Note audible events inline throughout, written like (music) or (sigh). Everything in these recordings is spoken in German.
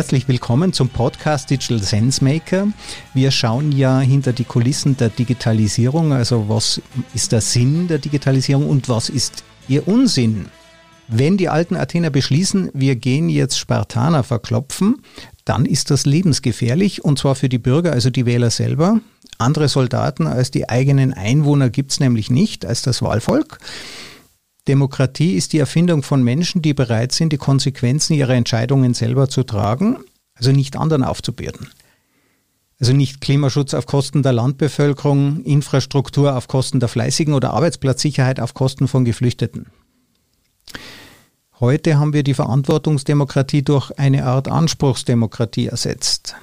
Herzlich willkommen zum Podcast Digital Sense Maker. Wir schauen ja hinter die Kulissen der Digitalisierung, also was ist der Sinn der Digitalisierung und was ist ihr Unsinn? Wenn die alten Athener beschließen, wir gehen jetzt Spartaner verklopfen, dann ist das lebensgefährlich und zwar für die Bürger, also die Wähler selber. Andere Soldaten als die eigenen Einwohner gibt es nämlich nicht, als das Wahlvolk. Demokratie ist die Erfindung von Menschen, die bereit sind, die Konsequenzen ihrer Entscheidungen selber zu tragen, also nicht anderen aufzubürden. Also nicht Klimaschutz auf Kosten der Landbevölkerung, Infrastruktur auf Kosten der Fleißigen oder Arbeitsplatzsicherheit auf Kosten von Geflüchteten. Heute haben wir die Verantwortungsdemokratie durch eine Art Anspruchsdemokratie ersetzt.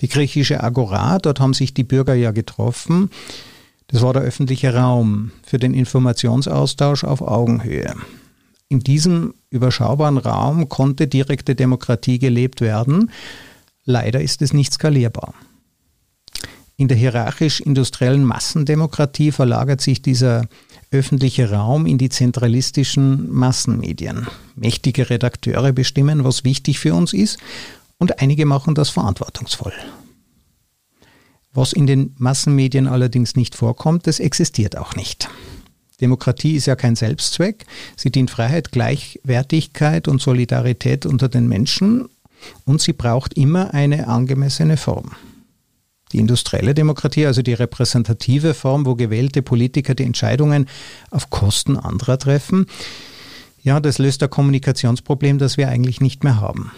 Die griechische Agora, dort haben sich die Bürger ja getroffen, das war der öffentliche Raum für den Informationsaustausch auf Augenhöhe. In diesem überschaubaren Raum konnte direkte Demokratie gelebt werden. Leider ist es nicht skalierbar. In der hierarchisch-industriellen Massendemokratie verlagert sich dieser öffentliche Raum in die zentralistischen Massenmedien. Mächtige Redakteure bestimmen, was wichtig für uns ist, und einige machen das verantwortungsvoll. Was in den Massenmedien allerdings nicht vorkommt, das existiert auch nicht. Demokratie ist ja kein Selbstzweck. Sie dient Freiheit, Gleichwertigkeit und Solidarität unter den Menschen und sie braucht immer eine angemessene Form. Die industrielle Demokratie, also die repräsentative Form, wo gewählte Politiker die Entscheidungen auf Kosten anderer treffen, ja, das löst ein Kommunikationsproblem, das wir eigentlich nicht mehr haben.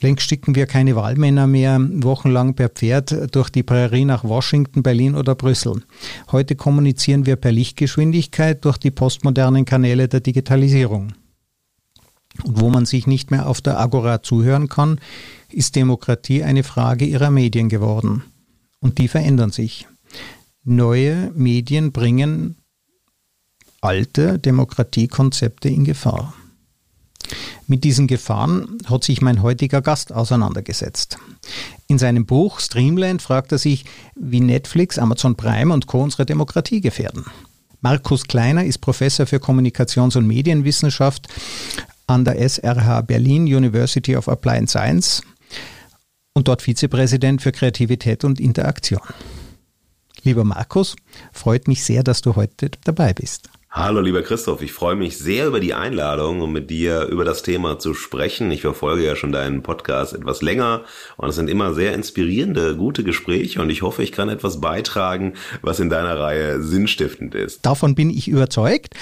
Längst schicken wir keine Wahlmänner mehr wochenlang per Pferd durch die Prärie nach Washington, Berlin oder Brüssel. Heute kommunizieren wir per Lichtgeschwindigkeit durch die postmodernen Kanäle der Digitalisierung. Und wo man sich nicht mehr auf der Agora zuhören kann, ist Demokratie eine Frage ihrer Medien geworden. Und die verändern sich. Neue Medien bringen alte Demokratiekonzepte in Gefahr. Mit diesen Gefahren hat sich mein heutiger Gast auseinandergesetzt. In seinem Buch Streamland fragt er sich, wie Netflix, Amazon Prime und Co. unsere Demokratie gefährden. Markus Kleiner ist Professor für Kommunikations- und Medienwissenschaft an der SRH Berlin University of Applied Science und dort Vizepräsident für Kreativität und Interaktion. Lieber Markus, freut mich sehr, dass du heute dabei bist. Hallo lieber Christoph, ich freue mich sehr über die Einladung, um mit dir über das Thema zu sprechen. Ich verfolge ja schon deinen Podcast etwas länger und es sind immer sehr inspirierende, gute Gespräche und ich hoffe, ich kann etwas beitragen, was in deiner Reihe sinnstiftend ist. Davon bin ich überzeugt.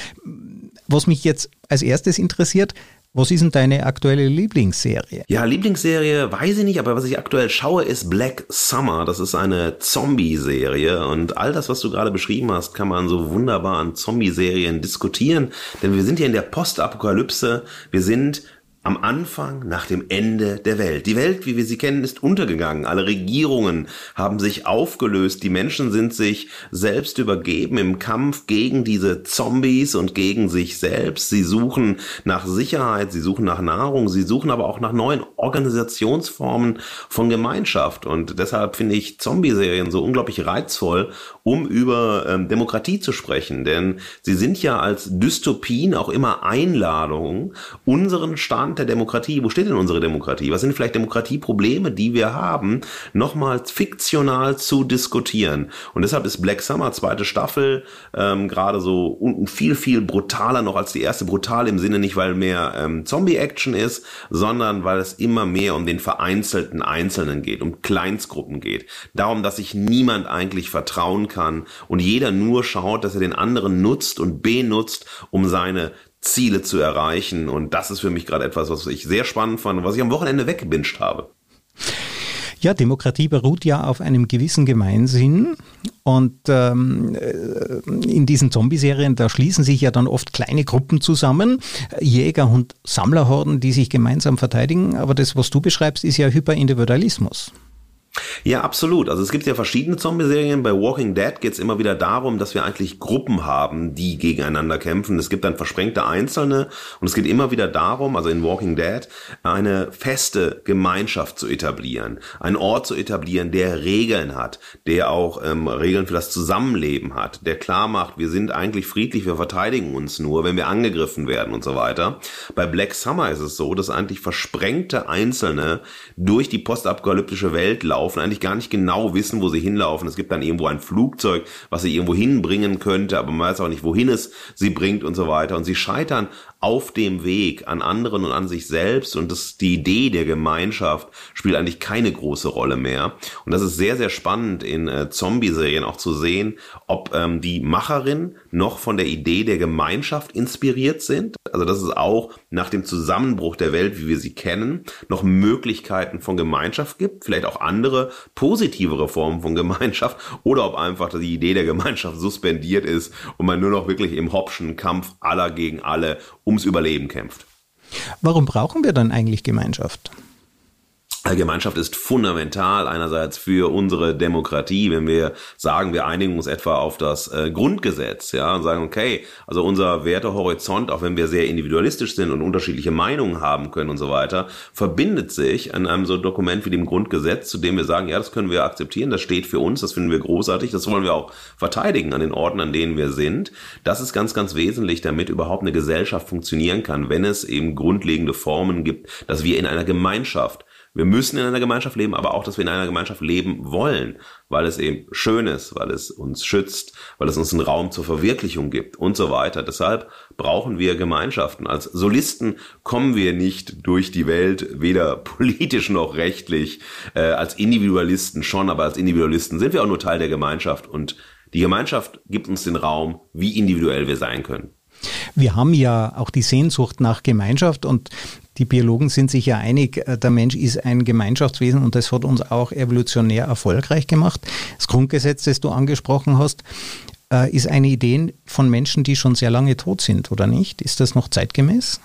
Was mich jetzt als erstes interessiert, was ist denn deine aktuelle Lieblingsserie? Ja, Lieblingsserie weiß ich nicht, aber was ich aktuell schaue, ist Black Summer. Das ist eine Zombie-Serie und all das, was du gerade beschrieben hast, kann man so wunderbar an Zombie-Serien diskutieren, denn wir sind hier in der Postapokalypse. Wir sind am Anfang nach dem Ende der Welt. Die Welt, wie wir sie kennen, ist untergegangen. Alle Regierungen haben sich aufgelöst. Die Menschen sind sich selbst übergeben im Kampf gegen diese Zombies und gegen sich selbst. Sie suchen nach Sicherheit, sie suchen nach Nahrung, sie suchen aber auch nach neuen Organisationsformen von Gemeinschaft. Und deshalb finde ich Zombie-Serien so unglaublich reizvoll, um über ähm, Demokratie zu sprechen. Denn sie sind ja als Dystopien auch immer Einladungen, unseren Stand der Demokratie, wo steht denn unsere Demokratie? Was sind vielleicht Demokratieprobleme, die wir haben, nochmal fiktional zu diskutieren? Und deshalb ist Black Summer, zweite Staffel, ähm, gerade so viel, viel brutaler noch als die erste. Brutal im Sinne nicht, weil mehr ähm, Zombie-Action ist, sondern weil es immer mehr um den vereinzelten Einzelnen geht, um Kleinstgruppen geht. Darum, dass sich niemand eigentlich vertrauen kann und jeder nur schaut, dass er den anderen nutzt und benutzt, um seine Ziele zu erreichen. Und das ist für mich gerade etwas, was ich sehr spannend fand und was ich am Wochenende weggebinscht habe. Ja, Demokratie beruht ja auf einem gewissen Gemeinsinn. Und ähm, äh, in diesen Zombie-Serien, da schließen sich ja dann oft kleine Gruppen zusammen, Jäger- und Sammlerhorden, die sich gemeinsam verteidigen. Aber das, was du beschreibst, ist ja Hyperindividualismus. Ja, absolut. Also es gibt ja verschiedene Zombie-Serien. Bei Walking Dead geht es immer wieder darum, dass wir eigentlich Gruppen haben, die gegeneinander kämpfen. Es gibt dann versprengte Einzelne und es geht immer wieder darum, also in Walking Dead, eine feste Gemeinschaft zu etablieren. Einen Ort zu etablieren, der Regeln hat, der auch ähm, Regeln für das Zusammenleben hat, der klar macht, wir sind eigentlich friedlich, wir verteidigen uns nur, wenn wir angegriffen werden und so weiter. Bei Black Summer ist es so, dass eigentlich versprengte Einzelne durch die postapokalyptische Welt laufen laufen, eigentlich gar nicht genau wissen, wo sie hinlaufen. Es gibt dann irgendwo ein Flugzeug, was sie irgendwo hinbringen könnte, aber man weiß auch nicht, wohin es sie bringt und so weiter. Und sie scheitern auf dem Weg an anderen und an sich selbst und das, die Idee der Gemeinschaft spielt eigentlich keine große Rolle mehr. Und das ist sehr, sehr spannend in äh, Zombie-Serien auch zu sehen, ob ähm, die Macherin noch von der Idee der Gemeinschaft inspiriert sind. Also dass es auch nach dem Zusammenbruch der Welt, wie wir sie kennen, noch Möglichkeiten von Gemeinschaft gibt, vielleicht auch andere, positivere Formen von Gemeinschaft oder ob einfach die Idee der Gemeinschaft suspendiert ist und man nur noch wirklich im Hopschen Kampf aller gegen alle ums Überleben kämpft. Warum brauchen wir dann eigentlich Gemeinschaft? Gemeinschaft ist fundamental einerseits für unsere Demokratie, wenn wir sagen, wir einigen uns etwa auf das äh, Grundgesetz, ja, und sagen, okay, also unser Wertehorizont, auch wenn wir sehr individualistisch sind und unterschiedliche Meinungen haben können und so weiter, verbindet sich an einem so Dokument wie dem Grundgesetz, zu dem wir sagen, ja, das können wir akzeptieren, das steht für uns, das finden wir großartig, das wollen wir auch verteidigen an den Orten, an denen wir sind. Das ist ganz, ganz wesentlich, damit überhaupt eine Gesellschaft funktionieren kann, wenn es eben grundlegende Formen gibt, dass wir in einer Gemeinschaft wir müssen in einer Gemeinschaft leben, aber auch, dass wir in einer Gemeinschaft leben wollen, weil es eben schön ist, weil es uns schützt, weil es uns einen Raum zur Verwirklichung gibt und so weiter. Deshalb brauchen wir Gemeinschaften. Als Solisten kommen wir nicht durch die Welt, weder (laughs) politisch noch rechtlich, äh, als Individualisten schon, aber als Individualisten sind wir auch nur Teil der Gemeinschaft und die Gemeinschaft gibt uns den Raum, wie individuell wir sein können. Wir haben ja auch die Sehnsucht nach Gemeinschaft und die Biologen sind sich ja einig, äh, der Mensch ist ein Gemeinschaftswesen und das hat uns auch evolutionär erfolgreich gemacht. Das Grundgesetz, das du angesprochen hast, äh, ist eine Idee von Menschen, die schon sehr lange tot sind, oder nicht? Ist das noch zeitgemäß?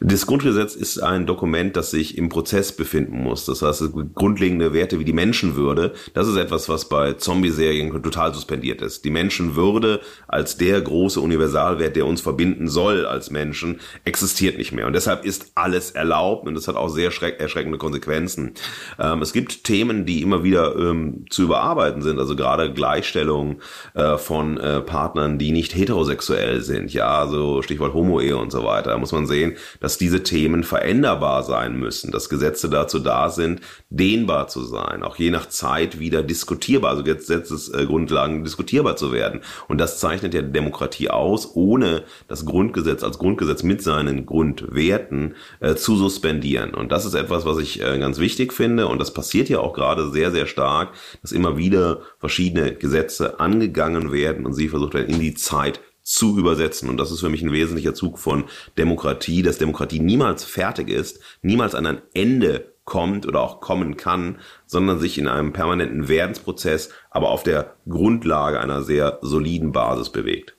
Das Grundgesetz ist ein Dokument, das sich im Prozess befinden muss. Das heißt, grundlegende Werte wie die Menschenwürde, das ist etwas, was bei Zombie-Serien total suspendiert ist. Die Menschenwürde als der große Universalwert, der uns verbinden soll als Menschen, existiert nicht mehr. Und deshalb ist alles erlaubt und das hat auch sehr erschreckende Konsequenzen. Ähm, es gibt Themen, die immer wieder ähm, zu überarbeiten sind, also gerade Gleichstellung äh, von äh, Partnern, die nicht heterosexuell sind. Ja, also Stichwort Homo-Ehe und so weiter. Da muss man sehen, dass diese Themen veränderbar sein müssen, dass Gesetze dazu da sind, dehnbar zu sein, auch je nach Zeit wieder diskutierbar, also Gesetzesgrundlagen diskutierbar zu werden. Und das zeichnet ja Demokratie aus, ohne das Grundgesetz als Grundgesetz mit seinen Grundwerten äh, zu suspendieren. Und das ist etwas, was ich äh, ganz wichtig finde. Und das passiert ja auch gerade sehr, sehr stark, dass immer wieder verschiedene Gesetze angegangen werden und sie versucht werden, in die Zeit zu übersetzen. Und das ist für mich ein wesentlicher Zug von Demokratie, dass Demokratie niemals fertig ist, niemals an ein Ende kommt oder auch kommen kann, sondern sich in einem permanenten Werdensprozess, aber auf der Grundlage einer sehr soliden Basis bewegt.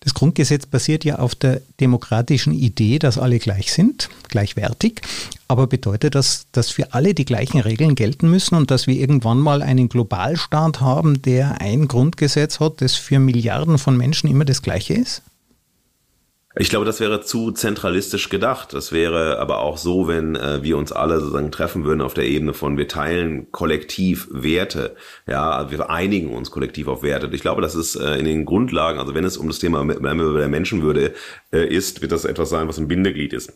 Das Grundgesetz basiert ja auf der demokratischen Idee, dass alle gleich sind, gleichwertig. Aber bedeutet das, dass für alle die gleichen Regeln gelten müssen und dass wir irgendwann mal einen Globalstaat haben, der ein Grundgesetz hat, das für Milliarden von Menschen immer das gleiche ist? Ich glaube, das wäre zu zentralistisch gedacht. Das wäre aber auch so, wenn äh, wir uns alle sozusagen treffen würden auf der Ebene von wir teilen kollektiv Werte. Ja, wir einigen uns kollektiv auf Werte. Ich glaube, das ist äh, in den Grundlagen, also wenn es um das Thema der Menschenwürde äh, ist, wird das etwas sein, was ein Bindeglied ist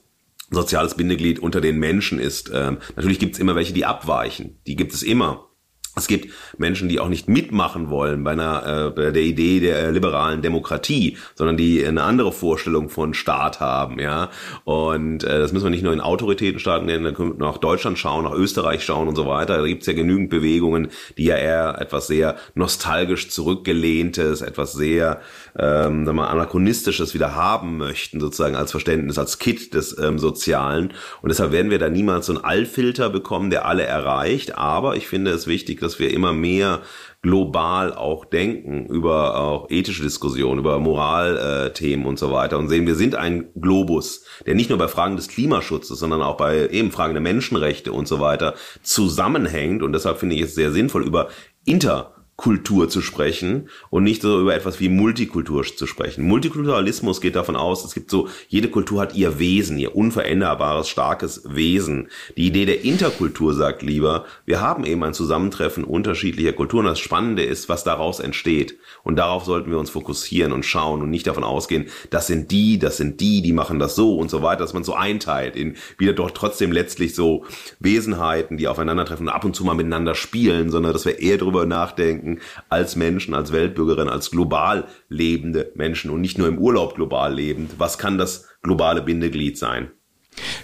soziales Bindeglied unter den Menschen ist. Ähm, natürlich gibt es immer welche, die abweichen. Die gibt es immer. Es gibt Menschen, die auch nicht mitmachen wollen bei einer äh, bei der Idee der liberalen Demokratie, sondern die eine andere Vorstellung von Staat haben, ja. Und äh, das müssen wir nicht nur in Autoritätenstaaten nennen, da können wir nach Deutschland schauen, nach Österreich schauen und so weiter. Da gibt es ja genügend Bewegungen, die ja eher etwas sehr nostalgisch zurückgelehntes, etwas sehr ähm, sagen wir, anachronistisches wieder haben möchten, sozusagen als Verständnis, als Kit des ähm, Sozialen. Und deshalb werden wir da niemals so einen Allfilter bekommen, der alle erreicht. Aber ich finde es wichtig, dass wir immer mehr global auch denken über auch ethische Diskussionen, über Moralthemen äh, und so weiter und sehen, wir sind ein Globus, der nicht nur bei Fragen des Klimaschutzes, sondern auch bei eben Fragen der Menschenrechte und so weiter zusammenhängt. Und deshalb finde ich es sehr sinnvoll, über Inter Kultur zu sprechen und nicht so über etwas wie Multikultur zu sprechen. Multikulturalismus geht davon aus, es gibt so, jede Kultur hat ihr Wesen, ihr unveränderbares, starkes Wesen. Die Idee der Interkultur sagt lieber, wir haben eben ein Zusammentreffen unterschiedlicher Kulturen. Das Spannende ist, was daraus entsteht. Und darauf sollten wir uns fokussieren und schauen und nicht davon ausgehen, das sind die, das sind die, die machen das so und so weiter, dass man so einteilt in wieder doch trotzdem letztlich so Wesenheiten, die aufeinandertreffen und ab und zu mal miteinander spielen, sondern dass wir eher darüber nachdenken, denken als Menschen, als Weltbürgerin, als global lebende Menschen und nicht nur im Urlaub global lebend. Was kann das globale Bindeglied sein?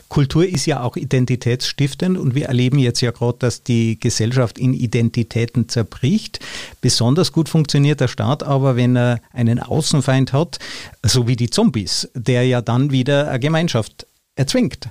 Kultur ist ja auch identitätsstiftend und wir erleben jetzt ja gerade, dass die Gesellschaft in Identitäten zerbricht. Besonders gut funktioniert der Staat aber, wenn er einen Außenfeind hat, so wie die Zombies, der ja dann wieder eine Gemeinschaft erzwingt.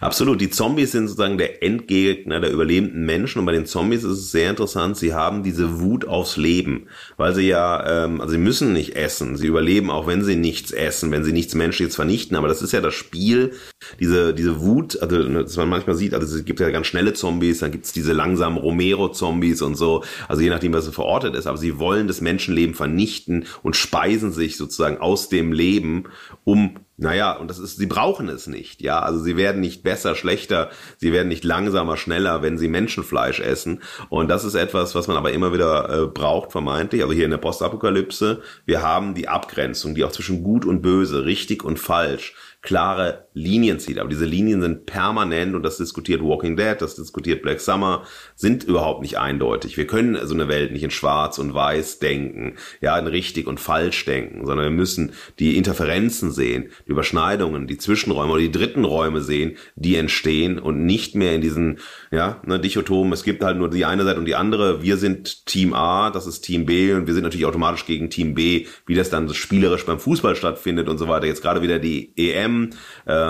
Absolut. Die Zombies sind sozusagen der Endgegner der überlebenden Menschen. Und bei den Zombies ist es sehr interessant, sie haben diese Wut aufs Leben. Weil sie ja, ähm, also sie müssen nicht essen. Sie überleben auch, wenn sie nichts essen, wenn sie nichts Menschliches vernichten. Aber das ist ja das Spiel, diese, diese Wut, also ne, dass man manchmal sieht, also es gibt ja ganz schnelle Zombies, dann gibt es diese langsamen Romero-Zombies und so. Also je nachdem, was es verortet ist. Aber sie wollen das Menschenleben vernichten und speisen sich sozusagen aus dem Leben, um naja, und das ist, sie brauchen es nicht, ja. Also sie werden nicht besser, schlechter, sie werden nicht langsamer, schneller, wenn sie Menschenfleisch essen. Und das ist etwas, was man aber immer wieder äh, braucht, vermeintlich. Also hier in der Postapokalypse, wir haben die Abgrenzung, die auch zwischen gut und böse, richtig und falsch, klare Linien zieht. Aber diese Linien sind permanent und das diskutiert Walking Dead, das diskutiert Black Summer, sind überhaupt nicht eindeutig. Wir können so eine Welt nicht in schwarz und weiß denken, ja, in richtig und falsch denken, sondern wir müssen die Interferenzen sehen, die Überschneidungen, die Zwischenräume oder die dritten Räume sehen, die entstehen und nicht mehr in diesen, ja, ne, Dichotomen. Es gibt halt nur die eine Seite und die andere. Wir sind Team A, das ist Team B und wir sind natürlich automatisch gegen Team B, wie das dann spielerisch beim Fußball stattfindet und so weiter. Jetzt gerade wieder die EM,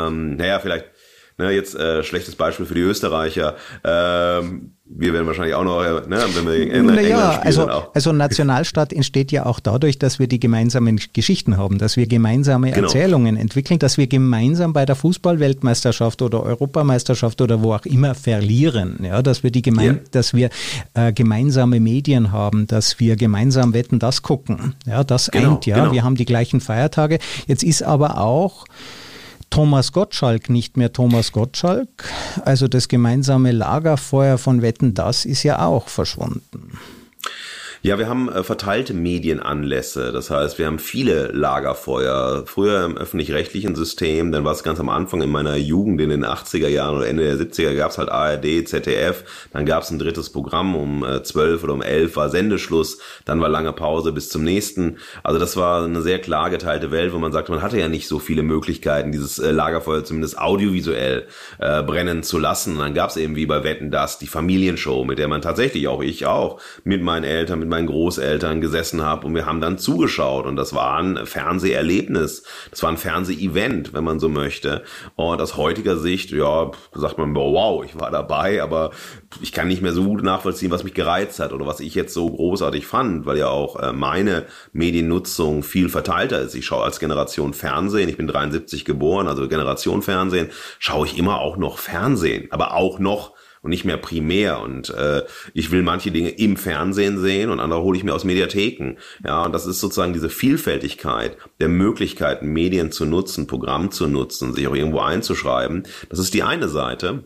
ähm, naja, vielleicht Ne, jetzt äh, schlechtes Beispiel für die Österreicher. Ähm, wir werden wahrscheinlich auch noch, äh, ne, wenn wir gegen England, naja, spielen, also, auch. also Nationalstaat entsteht ja auch dadurch, dass wir die gemeinsamen Geschichten haben, dass wir gemeinsame genau. Erzählungen entwickeln, dass wir gemeinsam bei der Fußballweltmeisterschaft oder Europameisterschaft oder wo auch immer verlieren, ja, dass wir die gemein ja. dass wir äh, gemeinsame Medien haben, dass wir gemeinsam wetten, das gucken, ja, das genau, eint, ja, genau. wir haben die gleichen Feiertage. Jetzt ist aber auch Thomas Gottschalk nicht mehr Thomas Gottschalk. Also das gemeinsame Lagerfeuer von Wetten, das ist ja auch verschwunden. Ja, wir haben äh, verteilte Medienanlässe. Das heißt, wir haben viele Lagerfeuer. Früher im öffentlich-rechtlichen System, dann war es ganz am Anfang in meiner Jugend in den 80er Jahren oder Ende der 70er gab es halt ARD, ZDF. Dann gab es ein drittes Programm um äh, 12 oder um 11 war Sendeschluss. Dann war lange Pause bis zum nächsten. Also das war eine sehr klar geteilte Welt, wo man sagte, man hatte ja nicht so viele Möglichkeiten, dieses äh, Lagerfeuer zumindest audiovisuell äh, brennen zu lassen. Und dann gab es eben wie bei Wetten das die Familienshow, mit der man tatsächlich auch ich auch mit meinen Eltern, mit mit meinen Großeltern gesessen habe und wir haben dann zugeschaut und das war ein Fernseherlebnis. Das war ein Fernsehevent, wenn man so möchte. Und aus heutiger Sicht, ja, sagt man, wow, ich war dabei, aber ich kann nicht mehr so gut nachvollziehen, was mich gereizt hat oder was ich jetzt so großartig fand, weil ja auch äh, meine Mediennutzung viel verteilter ist. Ich schaue als Generation Fernsehen, ich bin 73 geboren, also Generation Fernsehen, schaue ich immer auch noch Fernsehen, aber auch noch und nicht mehr primär. Und äh, ich will manche Dinge im Fernsehen sehen und andere hole ich mir aus Mediatheken. Ja, und das ist sozusagen diese Vielfältigkeit der Möglichkeiten, Medien zu nutzen, Programm zu nutzen, sich auch irgendwo einzuschreiben. Das ist die eine Seite.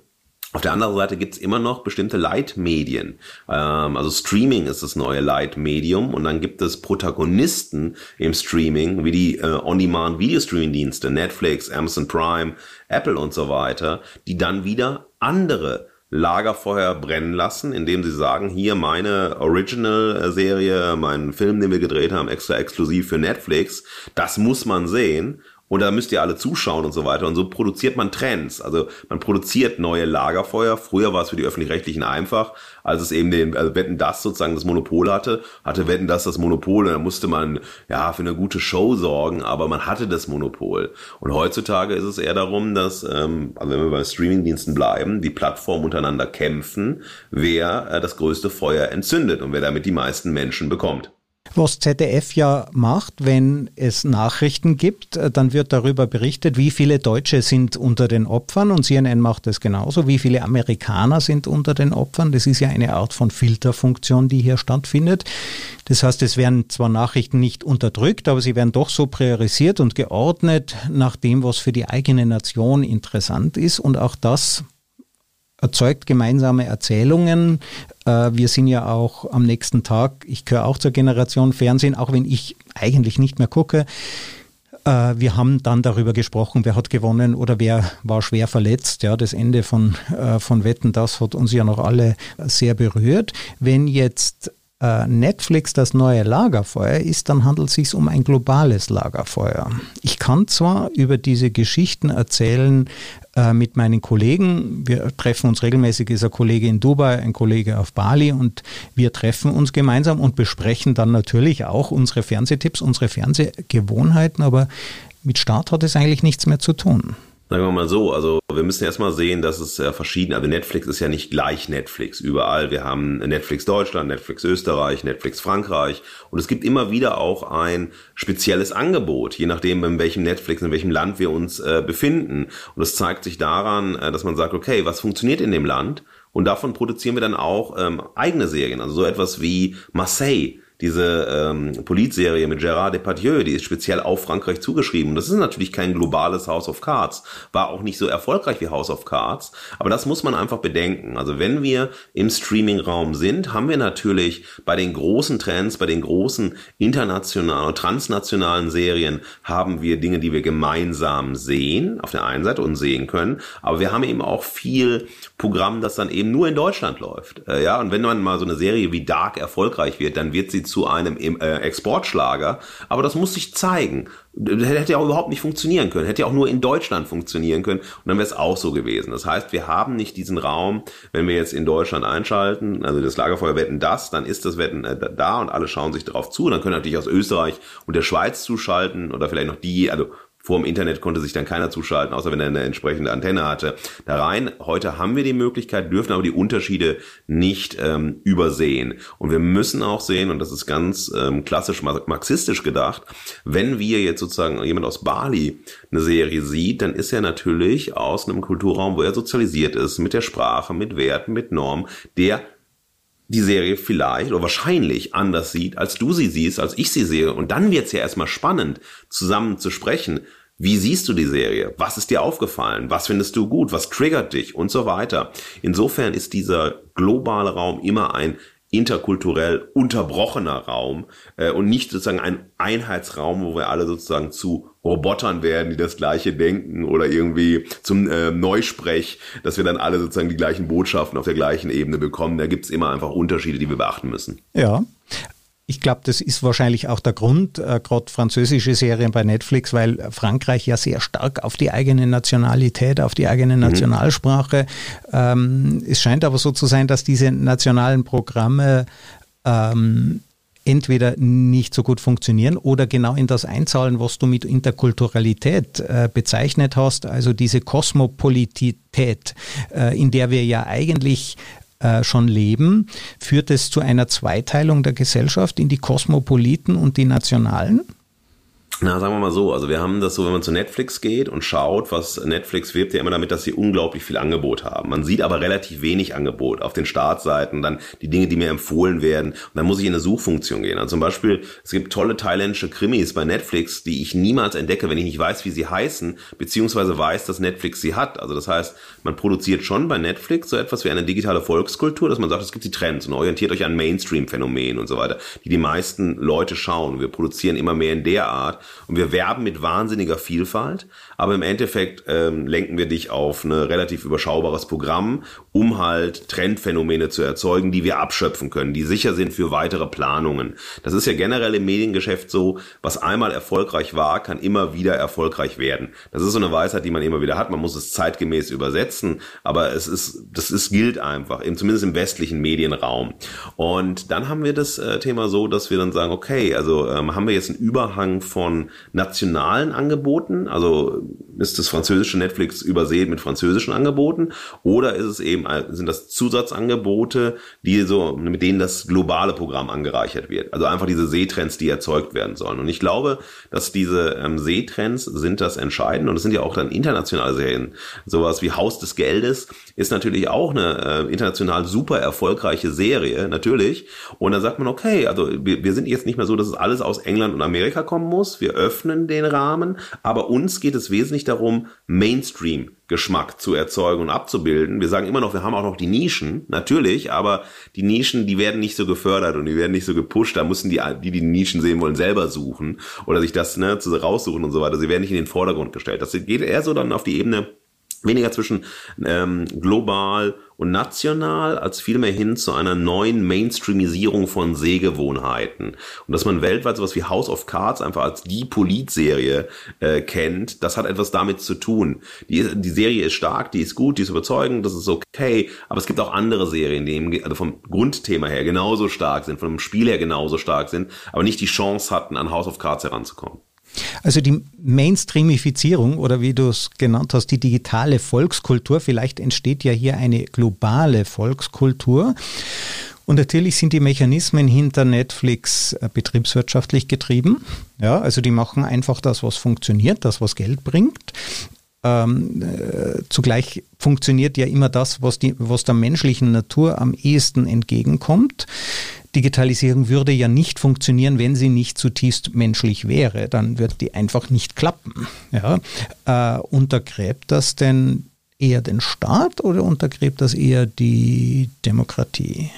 Auf der anderen Seite gibt's immer noch bestimmte Leitmedien. Ähm, also Streaming ist das neue Leitmedium und dann gibt es Protagonisten im Streaming, wie die äh, On-Demand Videostreaming-Dienste, Netflix, Amazon Prime, Apple und so weiter, die dann wieder andere Lagerfeuer brennen lassen, indem sie sagen, hier meine Original-Serie, meinen Film, den wir gedreht haben, extra exklusiv für Netflix, das muss man sehen. Und da müsst ihr alle zuschauen und so weiter. Und so produziert man Trends. Also man produziert neue Lagerfeuer. Früher war es für die Öffentlich-Rechtlichen einfach, als es eben den also Wetten das sozusagen das Monopol hatte, hatte Wetten das das Monopol und da musste man ja für eine gute Show sorgen, aber man hatte das Monopol. Und heutzutage ist es eher darum, dass, ähm, also wenn wir bei Streamingdiensten bleiben, die Plattformen untereinander kämpfen, wer äh, das größte Feuer entzündet und wer damit die meisten Menschen bekommt. Was ZDF ja macht, wenn es Nachrichten gibt, äh, dann wird darüber berichtet, wie viele Deutsche sind unter den Opfern und CNN macht das genauso, wie viele Amerikaner sind unter den Opfern. Das ist ja eine Art von Filterfunktion, die hier stattfindet. Das heißt, es werden zwar Nachrichten nicht unterdrückt, aber sie werden doch so priorisiert und geordnet nach dem, was für die eigene Nation interessant ist und auch das erzeugt gemeinsame Erzählungen. Äh, wir sind ja auch am nächsten Tag, ich gehöre auch zur Generation Fernsehen, auch wenn ich eigentlich nicht mehr gucke. Äh, wir haben dann darüber gesprochen, wer hat gewonnen oder wer war schwer verletzt. Ja, das Ende von, äh, von Wetten, das hat uns ja noch alle sehr berührt. Wenn jetzt Netflix das neue Lagerfeuer ist, dann handelt es sich um ein globales Lagerfeuer. Ich kann zwar über diese Geschichten erzählen, äh, mit meinen Kollegen. Wir treffen uns regelmäßig, ist ein Kollege in Dubai, ein Kollege auf Bali und wir treffen uns gemeinsam und besprechen dann natürlich auch unsere Fernsehtipps, unsere Fernsehgewohnheiten, aber mit Start hat es eigentlich nichts mehr zu tun. Sagen wir mal so, also wir müssen erstmal sehen, dass es ja verschieden, also Netflix ist ja nicht gleich Netflix überall. Wir haben Netflix Deutschland, Netflix Österreich, Netflix Frankreich und es gibt immer wieder auch ein spezielles Angebot, je nachdem, in welchem Netflix, in welchem Land wir uns äh, befinden. Und es zeigt sich daran, äh, dass man sagt, okay, was funktioniert in dem Land? Und davon produzieren wir dann auch ähm, eigene Serien, also so etwas wie Marseille diese ähm, Politserie mit Gérard Depardieu, die ist speziell auf Frankreich zugeschrieben. Das ist natürlich kein globales House of Cards, war auch nicht so erfolgreich wie House of Cards, aber das muss man einfach bedenken. Also wenn wir im Streaming-Raum sind, haben wir natürlich bei den großen Trends, bei den großen internationalen, transnationalen Serien, haben wir Dinge, die wir gemeinsam sehen, auf der einen Seite und sehen können, aber wir haben eben auch viel Programm, das dann eben nur in Deutschland läuft. Äh, ja, und wenn man mal so eine Serie wie Dark erfolgreich wird, dann wird sie zu einem äh, Exportschlager, aber das muss sich zeigen. Das hätte ja auch überhaupt nicht funktionieren können, hätte ja auch nur in Deutschland funktionieren können und dann wäre es auch so gewesen. Das heißt, wir haben nicht diesen Raum, wenn wir jetzt in Deutschland einschalten, also das Lagerfeuer wetten das, dann ist das Wetten äh, da und alle schauen sich darauf zu. Dann können natürlich aus Österreich und der Schweiz zuschalten oder vielleicht noch die, also vor dem Internet konnte sich dann keiner zuschalten, außer wenn er eine entsprechende Antenne hatte. Da rein. Heute haben wir die Möglichkeit, dürfen aber die Unterschiede nicht ähm, übersehen. Und wir müssen auch sehen, und das ist ganz ähm, klassisch marxistisch gedacht, wenn wir jetzt sozusagen jemand aus Bali eine Serie sieht, dann ist er natürlich aus einem Kulturraum, wo er sozialisiert ist, mit der Sprache, mit Werten, mit Normen, der die Serie vielleicht oder wahrscheinlich anders sieht, als du sie siehst, als ich sie sehe. Und dann wird's ja erstmal spannend, zusammen zu sprechen. Wie siehst du die Serie? Was ist dir aufgefallen? Was findest du gut? Was triggert dich? Und so weiter. Insofern ist dieser globale Raum immer ein interkulturell unterbrochener Raum äh, und nicht sozusagen ein Einheitsraum, wo wir alle sozusagen zu Robotern werden, die das gleiche denken oder irgendwie zum äh, Neusprech, dass wir dann alle sozusagen die gleichen Botschaften auf der gleichen Ebene bekommen. Da gibt's immer einfach Unterschiede, die wir beachten müssen. Ja, ich glaube, das ist wahrscheinlich auch der Grund, äh, gerade französische Serien bei Netflix, weil Frankreich ja sehr stark auf die eigene Nationalität, auf die eigene mhm. Nationalsprache. Mhm. Ähm, es scheint aber so zu sein, dass diese nationalen Programme ähm, entweder nicht so gut funktionieren oder genau in das einzahlen, was du mit Interkulturalität äh, bezeichnet hast, also diese Kosmopolitität, äh, in der wir ja eigentlich äh, schon leben, führt es zu einer Zweiteilung der Gesellschaft in die Kosmopoliten und die Nationalen? Na, sagen wir mal so, also wir haben das so, wenn man zu Netflix geht und schaut, was Netflix wirbt ja immer damit, dass sie unglaublich viel Angebot haben. Man sieht aber relativ wenig Angebot auf den Startseiten, dann die Dinge, die mir empfohlen werden. Und dann muss ich in eine Suchfunktion gehen. Also zum Beispiel, es gibt tolle thailändische Krimis bei Netflix, die ich niemals entdecke, wenn ich nicht weiß, wie sie heißen, beziehungsweise weiß, dass Netflix sie hat. Also das heißt, man produziert schon bei Netflix so etwas wie eine digitale Volkskultur, dass man sagt, es gibt die Trends und orientiert euch an Mainstream-Phänomenen und so weiter, die die meisten Leute schauen. Wir produzieren immer mehr in der Art, und wir werben mit wahnsinniger Vielfalt, aber im Endeffekt ähm, lenken wir dich auf ein relativ überschaubares Programm, um halt Trendphänomene zu erzeugen, die wir abschöpfen können, die sicher sind für weitere Planungen. Das ist ja generell im Mediengeschäft so, was einmal erfolgreich war, kann immer wieder erfolgreich werden. Das ist so eine Weisheit, die man immer wieder hat. Man muss es zeitgemäß übersetzen, aber es ist, das ist, gilt einfach, eben zumindest im westlichen Medienraum. Und dann haben wir das äh, Thema so, dass wir dann sagen, okay, also ähm, haben wir jetzt einen Überhang von nationalen Angeboten, also ist das französische Netflix übersehen mit französischen Angeboten oder ist es eben sind das Zusatzangebote, die so mit denen das globale Programm angereichert wird. Also einfach diese Seetrends, die erzeugt werden sollen. Und ich glaube, dass diese ähm, Seetrends sind das entscheidend und es sind ja auch dann internationale Serien. Sowas wie Haus des Geldes ist natürlich auch eine äh, international super erfolgreiche Serie, natürlich. Und dann sagt man, okay, also wir, wir sind jetzt nicht mehr so, dass es alles aus England und Amerika kommen muss. Wir öffnen den Rahmen, aber uns geht es wesentlich darum, Mainstream Geschmack zu erzeugen und abzubilden. Wir sagen immer noch, wir haben auch noch die Nischen, natürlich, aber die Nischen, die werden nicht so gefördert und die werden nicht so gepusht. Da müssen die, die die Nischen sehen wollen, selber suchen oder sich das ne, raussuchen und so weiter. Sie werden nicht in den Vordergrund gestellt. Das geht eher so dann auf die Ebene weniger zwischen ähm, global und national als vielmehr hin zu einer neuen Mainstreamisierung von Sehgewohnheiten. Und dass man weltweit sowas wie House of Cards einfach als die Politserie äh, kennt, das hat etwas damit zu tun. Die, die Serie ist stark, die ist gut, die ist überzeugend, das ist okay, aber es gibt auch andere Serien, die also vom Grundthema her genauso stark sind, vom Spiel her genauso stark sind, aber nicht die Chance hatten, an House of Cards heranzukommen. Also die Mainstreamifizierung oder wie du es genannt hast, die digitale Volkskultur, vielleicht entsteht ja hier eine globale Volkskultur. Und natürlich sind die Mechanismen hinter Netflix äh, betriebswirtschaftlich getrieben. Ja, also die machen einfach das, was funktioniert, das, was Geld bringt. Ähm, äh, zugleich funktioniert ja immer das, was, die, was der menschlichen Natur am ehesten entgegenkommt. Digitalisierung würde ja nicht funktionieren, wenn sie nicht zutiefst menschlich wäre. Dann wird die einfach nicht klappen. Ja? Äh, untergräbt das denn eher den Staat oder untergräbt das eher die Demokratie?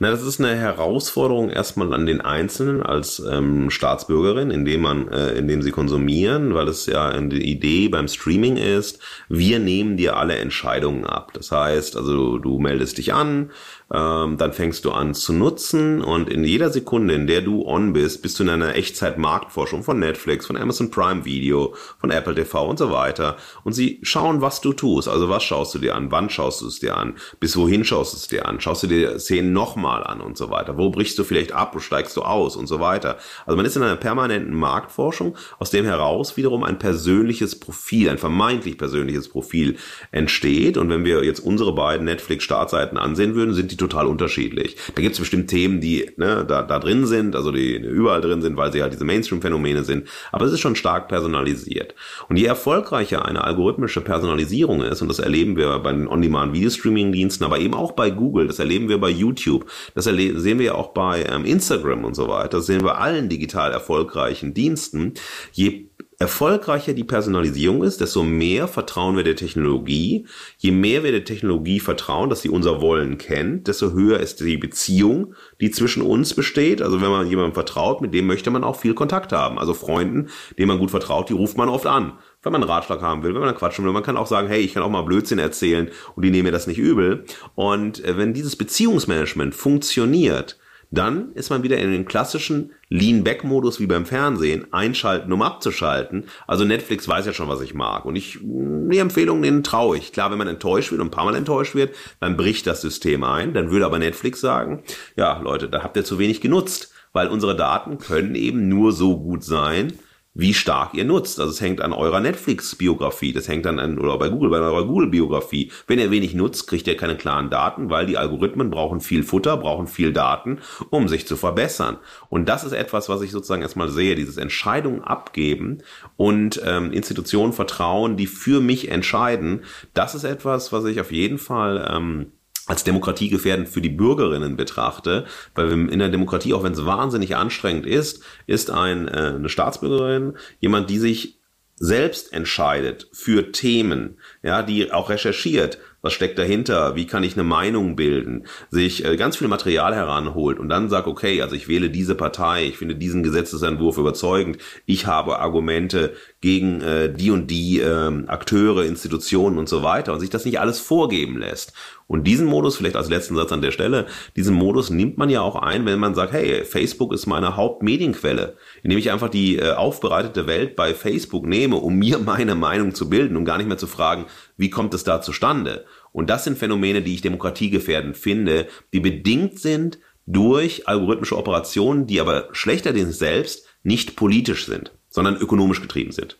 Na, das ist eine Herausforderung erstmal an den Einzelnen als ähm, Staatsbürgerin, indem man, äh, indem sie konsumieren, weil es ja eine Idee beim Streaming ist, wir nehmen dir alle Entscheidungen ab. Das heißt, also du meldest dich an, ähm, dann fängst du an zu nutzen und in jeder Sekunde, in der du on bist, bist du in einer Echtzeit-Marktforschung von Netflix, von Amazon Prime Video, von Apple TV und so weiter. Und sie schauen, was du tust. Also was schaust du dir an, wann schaust du es dir an, bis wohin schaust du es dir an, schaust du dir Szenen nochmal an und so weiter, wo brichst du vielleicht ab, wo steigst du aus und so weiter. Also man ist in einer permanenten Marktforschung, aus dem heraus wiederum ein persönliches Profil, ein vermeintlich persönliches Profil entsteht und wenn wir jetzt unsere beiden Netflix-Startseiten ansehen würden, sind die total unterschiedlich. Da gibt es bestimmt Themen, die ne, da, da drin sind, also die überall drin sind, weil sie halt diese Mainstream-Phänomene sind. Aber es ist schon stark personalisiert. Und je erfolgreicher eine algorithmische Personalisierung ist, und das erleben wir bei den On-Demand-Video-Streaming-Diensten, aber eben auch bei Google, das erleben wir bei YouTube, das sehen wir ja auch bei ähm, Instagram und so weiter, das sehen wir allen digital erfolgreichen Diensten. Je erfolgreicher die Personalisierung ist, desto mehr vertrauen wir der Technologie. Je mehr wir der Technologie vertrauen, dass sie unser Wollen kennt, desto höher ist die Beziehung, die zwischen uns besteht. Also wenn man jemandem vertraut, mit dem möchte man auch viel Kontakt haben. Also Freunden, denen man gut vertraut, die ruft man oft an. Wenn man einen Ratschlag haben will, wenn man quatschen will, man kann auch sagen, hey, ich kann auch mal Blödsinn erzählen und die nehmen mir das nicht übel. Und äh, wenn dieses Beziehungsmanagement funktioniert, dann ist man wieder in den klassischen Lean-Back-Modus wie beim Fernsehen, einschalten, um abzuschalten. Also Netflix weiß ja schon, was ich mag. Und ich, die Empfehlungen, denen traue ich. Klar, wenn man enttäuscht wird und ein paar Mal enttäuscht wird, dann bricht das System ein. Dann würde aber Netflix sagen, ja, Leute, da habt ihr zu wenig genutzt. Weil unsere Daten können eben nur so gut sein, wie stark ihr nutzt. Also es hängt an eurer Netflix-Biografie, das hängt dann an, oder bei Google, bei eurer Google-Biografie. Wenn ihr wenig nutzt, kriegt ihr keine klaren Daten, weil die Algorithmen brauchen viel Futter, brauchen viel Daten, um sich zu verbessern. Und das ist etwas, was ich sozusagen erstmal sehe, dieses Entscheidungen abgeben und ähm, Institutionen vertrauen, die für mich entscheiden. Das ist etwas, was ich auf jeden Fall ähm, als demokratiegefährdend für die Bürgerinnen betrachte, weil in der Demokratie, auch wenn es wahnsinnig anstrengend ist, ist ein, äh, eine Staatsbürgerin jemand, die sich selbst entscheidet für Themen, ja, die auch recherchiert, was steckt dahinter, wie kann ich eine Meinung bilden, sich äh, ganz viel Material heranholt und dann sagt, okay, also ich wähle diese Partei, ich finde diesen Gesetzesentwurf überzeugend, ich habe Argumente gegen äh, die und die äh, Akteure, Institutionen und so weiter und sich das nicht alles vorgeben lässt. Und diesen Modus, vielleicht als letzten Satz an der Stelle, diesen Modus nimmt man ja auch ein, wenn man sagt, hey, Facebook ist meine Hauptmedienquelle, indem ich einfach die äh, aufbereitete Welt bei Facebook nehme, um mir (laughs) meine Meinung zu bilden und gar nicht mehr zu fragen, wie kommt es da zustande? Und das sind Phänomene, die ich demokratiegefährdend finde, die bedingt sind durch algorithmische Operationen, die aber schlechterdings selbst nicht politisch sind, sondern ökonomisch getrieben sind.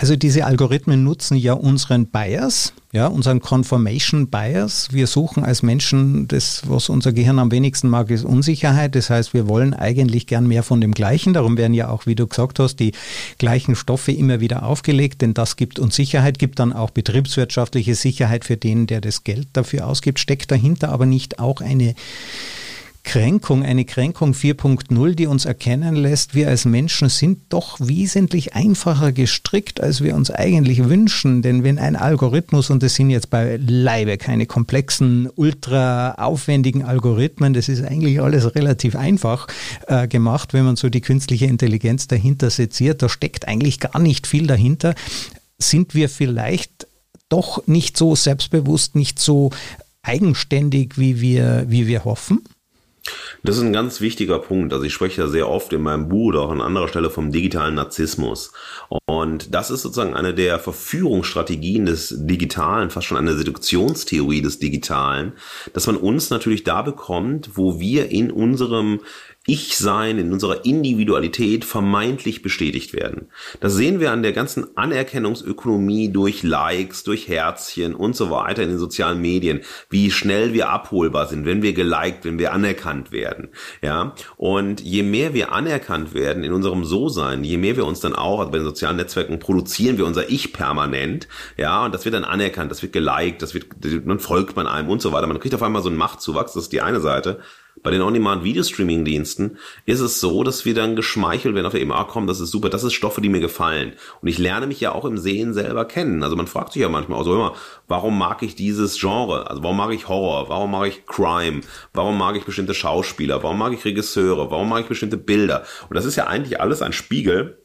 Also diese Algorithmen nutzen ja unseren Bias, ja, unseren Confirmation Bias. Wir suchen als Menschen das, was unser Gehirn am wenigsten mag, ist Unsicherheit. Das heißt, wir wollen eigentlich gern mehr von dem Gleichen. Darum werden ja auch, wie du gesagt hast, die gleichen Stoffe immer wieder aufgelegt, denn das gibt uns Sicherheit, gibt dann auch betriebswirtschaftliche Sicherheit für den, der das Geld dafür ausgibt. Steckt dahinter aber nicht auch eine Kränkung, eine Kränkung 4.0, die uns erkennen lässt, wir als Menschen sind doch wesentlich einfacher gestrickt, als wir uns eigentlich wünschen. Denn wenn ein Algorithmus, und das sind jetzt bei Leibe keine komplexen, ultra aufwendigen Algorithmen, das ist eigentlich alles relativ einfach äh, gemacht, wenn man so die künstliche Intelligenz dahinter seziert, da steckt eigentlich gar nicht viel dahinter, sind wir vielleicht doch nicht so selbstbewusst, nicht so eigenständig, wie wir, wie wir hoffen? Das ist ein ganz wichtiger Punkt. Also ich spreche ja sehr oft in meinem Buch oder auch an anderer Stelle vom digitalen Narzissmus. Und das ist sozusagen eine der Verführungsstrategien des Digitalen, fast schon eine Seduktionstheorie des Digitalen, dass man uns natürlich da bekommt, wo wir in unserem ich-Sein, in unserer Individualität vermeintlich bestätigt werden. Das sehen wir an der ganzen Anerkennungsökonomie durch Likes, durch Herzchen und so weiter in den sozialen Medien, wie schnell wir abholbar sind, wenn wir geliked, wenn wir anerkannt werden. Ja, und je mehr wir anerkannt werden in unserem So-Sein, je mehr wir uns dann auch, also bei den sozialen Netzwerken produzieren wir unser Ich permanent, ja, und das wird dann anerkannt, das wird geliked, das wird, dann folgt man einem und so weiter. Man kriegt auf einmal so einen Machtzuwachs, das ist die eine Seite. Bei den On-Demand-Videostreaming-Diensten ist es so, dass wir dann geschmeichelt werden auf der eben, ah komm, das ist super, das ist Stoffe, die mir gefallen. Und ich lerne mich ja auch im Sehen selber kennen. Also man fragt sich ja manchmal auch so immer, warum mag ich dieses Genre? Also warum mag ich Horror? Warum mag ich Crime? Warum mag ich bestimmte Schauspieler? Warum mag ich Regisseure? Warum mag ich bestimmte Bilder? Und das ist ja eigentlich alles ein Spiegel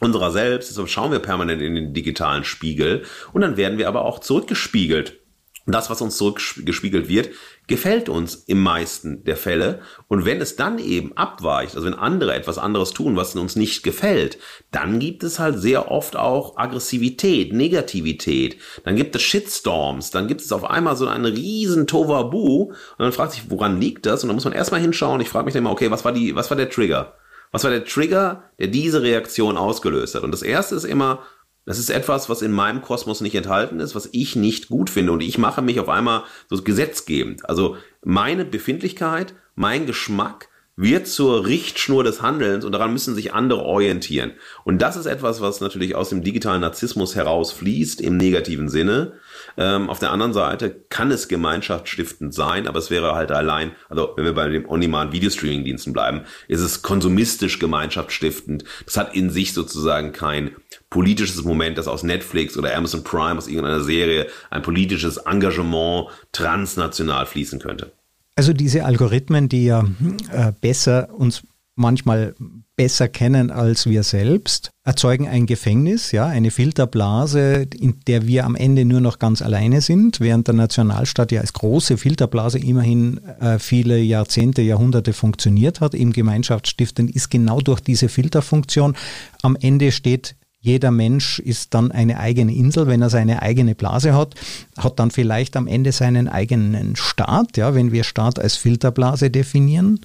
unserer selbst. Deshalb schauen wir permanent in den digitalen Spiegel und dann werden wir aber auch zurückgespiegelt. Das, was uns zurückgespiegelt wird, gefällt uns im meisten der Fälle. Und wenn es dann eben abweicht, also wenn andere etwas anderes tun, was uns nicht gefällt, dann gibt es halt sehr oft auch Aggressivität, Negativität. Dann gibt es Shitstorms. Dann gibt es auf einmal so einen riesen Tovabu. Und dann fragt sich, woran liegt das? Und dann muss man erstmal hinschauen. Ich frage mich dann immer, okay, was war die, was war der Trigger? Was war der Trigger, der diese Reaktion ausgelöst hat? Und das erste ist immer, das ist etwas, was in meinem Kosmos nicht enthalten ist, was ich nicht gut finde. Und ich mache mich auf einmal so gesetzgebend. Also meine Befindlichkeit, mein Geschmack wird zur Richtschnur des Handelns und daran müssen sich andere orientieren. Und das ist etwas, was natürlich aus dem digitalen Narzissmus herausfließt im negativen Sinne. Ähm, auf der anderen Seite kann es gemeinschaftsstiftend sein, aber es wäre halt allein, also wenn wir bei dem On-Demand-Video-Streaming-Diensten bleiben, ist es konsumistisch gemeinschaftsstiftend. Das hat in sich sozusagen kein politisches Moment, das aus Netflix oder Amazon Prime, aus irgendeiner Serie, ein politisches Engagement transnational fließen könnte. Also diese Algorithmen, die ja äh, besser uns manchmal besser kennen als wir selbst, erzeugen ein Gefängnis, ja, eine Filterblase, in der wir am Ende nur noch ganz alleine sind, während der Nationalstaat ja als große Filterblase immerhin äh, viele Jahrzehnte, Jahrhunderte funktioniert hat, im Gemeinschaftsstiften ist genau durch diese Filterfunktion am Ende steht jeder Mensch ist dann eine eigene Insel, wenn er seine eigene Blase hat, hat dann vielleicht am Ende seinen eigenen Staat, ja, wenn wir Staat als Filterblase definieren.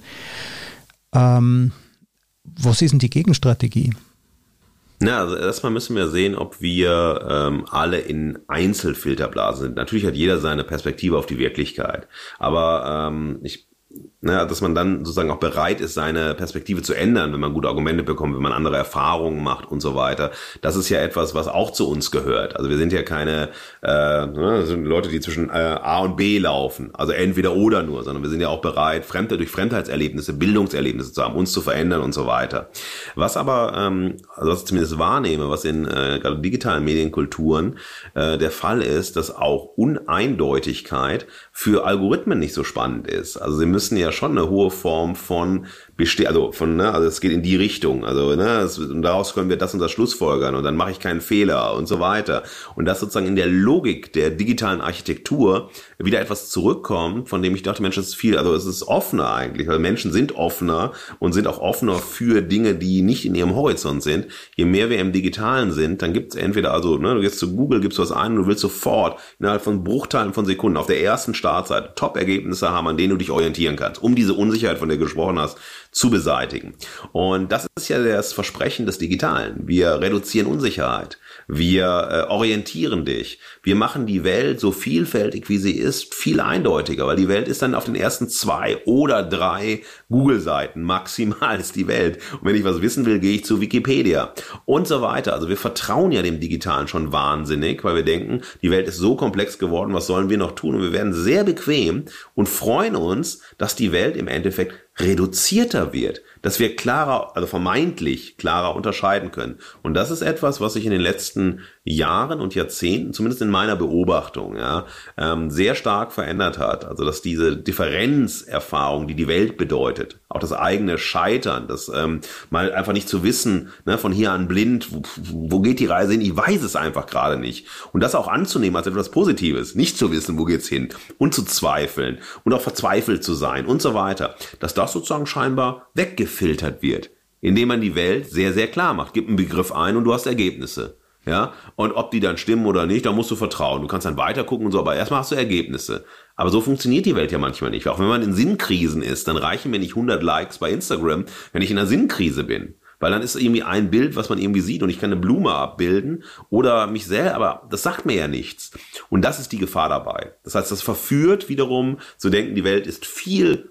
Ähm, was ist denn die Gegenstrategie? Na, also erstmal müssen wir sehen, ob wir ähm, alle in Einzelfilterblasen sind. Natürlich hat jeder seine Perspektive auf die Wirklichkeit. Aber ähm, ich ne, dass man dann sozusagen auch bereit ist, seine Perspektive zu ändern, wenn man gute Argumente bekommt, wenn man andere Erfahrungen macht und so weiter. Das ist ja etwas, was auch zu uns gehört. Also wir sind ja keine äh, ne, sind Leute, die zwischen äh, A und B laufen, also entweder oder nur, sondern wir sind ja auch bereit, Fremde durch Fremdheitserlebnisse, Bildungserlebnisse zu haben, uns zu verändern und so weiter. Was aber, ähm, also was ich zumindest wahrnehme, was in äh, gerade digitalen Medienkulturen äh, der Fall ist, dass auch Uneindeutigkeit für Algorithmen nicht so spannend ist. Also sie müssen ja schon eine hohe Form von besteht, also von, ne, also es geht in die Richtung, also ne, es, und daraus können wir das und das schlussfolgern und dann mache ich keinen Fehler und so weiter. Und das sozusagen in der Logik der digitalen Architektur wieder etwas zurückkommt, von dem ich dachte, Mensch, das ist viel, also es ist offener eigentlich, weil Menschen sind offener und sind auch offener für Dinge, die nicht in ihrem Horizont sind. Je mehr wir im Digitalen sind, dann gibt es entweder, also ne, du gehst zu Google, gibst was ein und du willst sofort innerhalb von Bruchteilen von Sekunden auf der ersten Startseite Top-Ergebnisse haben, an denen du dich orientieren kannst, um diese Unsicherheit, von der du gesprochen hast, zu beseitigen. Und das ist ja das Versprechen des Digitalen. Wir reduzieren Unsicherheit. Wir äh, orientieren dich. Wir machen die Welt so vielfältig, wie sie ist, viel eindeutiger, weil die Welt ist dann auf den ersten zwei oder drei Google-Seiten. Maximal ist die Welt. Und wenn ich was wissen will, gehe ich zu Wikipedia und so weiter. Also wir vertrauen ja dem Digitalen schon wahnsinnig, weil wir denken, die Welt ist so komplex geworden, was sollen wir noch tun? Und wir werden sehr bequem und freuen uns, dass die Welt im Endeffekt reduzierter wird, dass wir klarer, also vermeintlich klarer unterscheiden können. Und das ist etwas, was sich in den letzten Jahren und Jahrzehnten, zumindest in meiner Beobachtung, ja, ähm, sehr stark verändert hat. Also dass diese Differenzerfahrung, die die Welt bedeutet, auch das eigene Scheitern, das ähm, mal einfach nicht zu wissen, ne, von hier an blind, wo, wo geht die Reise hin? Ich weiß es einfach gerade nicht. Und das auch anzunehmen als etwas Positives, nicht zu wissen, wo geht's hin und zu zweifeln und auch verzweifelt zu sein und so weiter, dass das sozusagen scheinbar weggefiltert wird, indem man die Welt sehr, sehr klar macht. Gib einen Begriff ein und du hast Ergebnisse. Ja, und ob die dann stimmen oder nicht, da musst du vertrauen. Du kannst dann weiter gucken und so, aber erstmal hast du Ergebnisse. Aber so funktioniert die Welt ja manchmal nicht. Auch wenn man in Sinnkrisen ist, dann reichen mir nicht 100 Likes bei Instagram, wenn ich in einer Sinnkrise bin. Weil dann ist irgendwie ein Bild, was man irgendwie sieht und ich kann eine Blume abbilden oder mich selber, aber das sagt mir ja nichts. Und das ist die Gefahr dabei. Das heißt, das verführt wiederum zu denken, die Welt ist viel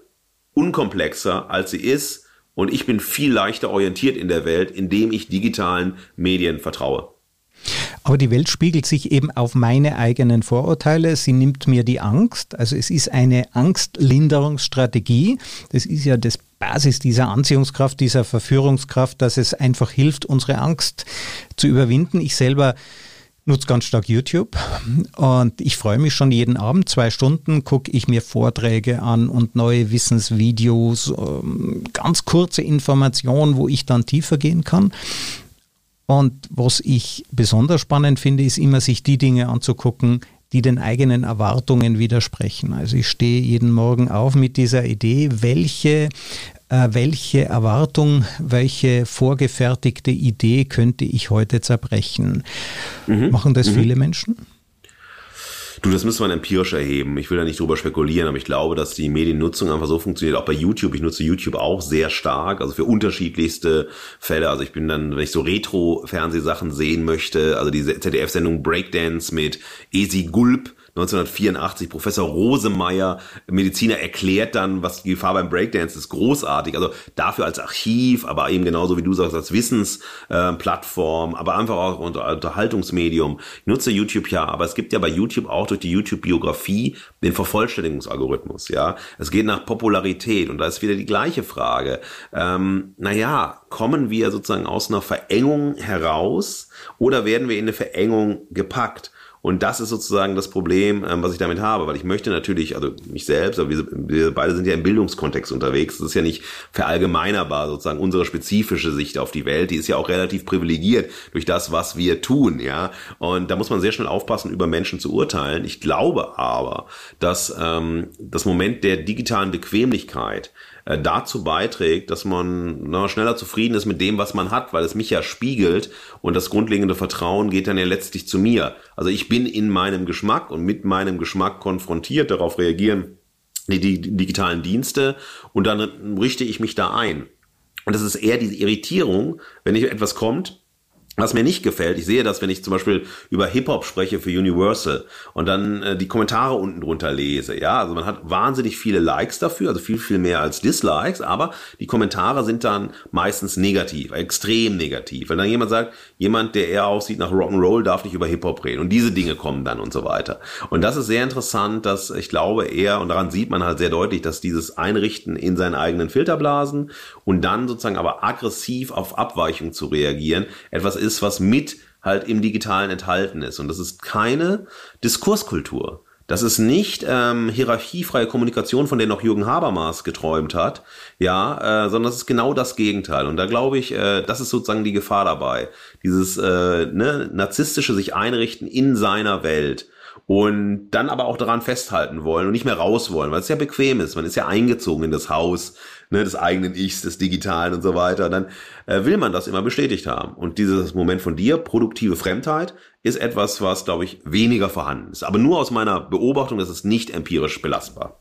unkomplexer, als sie ist und ich bin viel leichter orientiert in der Welt, indem ich digitalen Medien vertraue. Aber die Welt spiegelt sich eben auf meine eigenen Vorurteile. Sie nimmt mir die Angst. Also es ist eine Angstlinderungsstrategie. Das ist ja das Basis dieser Anziehungskraft, dieser Verführungskraft, dass es einfach hilft, unsere Angst zu überwinden. Ich selber nutze ganz stark YouTube und ich freue mich schon jeden Abend, zwei Stunden gucke ich mir Vorträge an und neue Wissensvideos, ähm, ganz kurze Informationen, wo ich dann tiefer gehen kann. Und was ich besonders spannend finde, ist immer sich die Dinge anzugucken, die den eigenen Erwartungen widersprechen. Also ich stehe jeden Morgen auf mit dieser Idee, welche, welche Erwartung, welche vorgefertigte Idee könnte ich heute zerbrechen. Mhm. Machen das mhm. viele Menschen? Du, das müsste man empirisch erheben. Ich will da nicht drüber spekulieren, aber ich glaube, dass die Mediennutzung einfach so funktioniert. Auch bei YouTube. Ich nutze YouTube auch sehr stark, also für unterschiedlichste Fälle. Also ich bin dann, wenn ich so Retro-Fernsehsachen sehen möchte, also diese ZDF-Sendung Breakdance mit Esi Gulp, 1984, Professor Rosemeyer, Mediziner, erklärt dann, was die Gefahr beim Breakdance ist, großartig. Also dafür als Archiv, aber eben genauso wie du sagst, als Wissensplattform, äh, aber einfach auch unter Unterhaltungsmedium. Ich nutze YouTube ja, aber es gibt ja bei YouTube auch durch die YouTube-Biografie den Vervollständigungsalgorithmus, ja. Es geht nach Popularität und da ist wieder die gleiche Frage. Ähm, naja, kommen wir sozusagen aus einer Verengung heraus oder werden wir in eine Verengung gepackt? Und das ist sozusagen das Problem, ähm, was ich damit habe, weil ich möchte natürlich, also mich selbst, aber wir, wir beide sind ja im Bildungskontext unterwegs. Das ist ja nicht verallgemeinerbar sozusagen unsere spezifische Sicht auf die Welt. Die ist ja auch relativ privilegiert durch das, was wir tun, ja. Und da muss man sehr schnell aufpassen, über Menschen zu urteilen. Ich glaube aber, dass ähm, das Moment der digitalen Bequemlichkeit äh, dazu beiträgt, dass man na, schneller zufrieden ist mit dem, was man hat, weil es mich ja spiegelt und das grundlegende Vertrauen geht dann ja letztlich zu mir. Also ich bin in meinem Geschmack und mit meinem Geschmack konfrontiert, darauf reagieren die, die digitalen Dienste und dann richte ich mich da ein. Und das ist eher diese Irritierung, wenn etwas kommt, Was mir nicht gefällt, ich sehe das, wenn ich zum Beispiel über Hip-Hop spreche für Universal und dann äh, die Kommentare unten drunter lese. Ja, also man hat wahnsinnig viele Likes dafür, also viel, viel mehr als Dislikes, aber die Kommentare sind dann meistens negativ, extrem negativ. Wenn dann jemand sagt, jemand, der eher aussieht nach Rock'n'Roll, darf nicht über Hip-Hop reden und diese Dinge kommen dann und so weiter. Und das ist sehr interessant, dass ich glaube eher, und daran sieht man halt sehr deutlich, dass dieses Einrichten in seinen eigenen Filterblasen und dann sozusagen aber aggressiv auf Abweichung zu reagieren, etwas ist, was mit halt im Digitalen enthalten ist. Und das ist keine Diskurskultur. Das ist nicht ähm, hierarchiefreie Kommunikation, von der noch Jürgen Habermas geträumt hat, ja, äh, sondern das ist genau das Gegenteil. Und da glaube ich, äh, das ist sozusagen die Gefahr dabei. Dieses äh, ne, narzisstische sich einrichten in seiner Welt und dann aber auch daran festhalten wollen und nicht mehr raus wollen, weil es ja bequem ist. Man ist ja eingezogen in das Haus ne, des eigenen Ichs, des Digitalen und so weiter. Dann äh, will man das immer bestätigt haben. Und dieses Moment von dir, produktive Fremdheit, ist etwas, was, glaube ich, weniger vorhanden ist. Aber nur aus meiner Beobachtung, das ist nicht empirisch belastbar.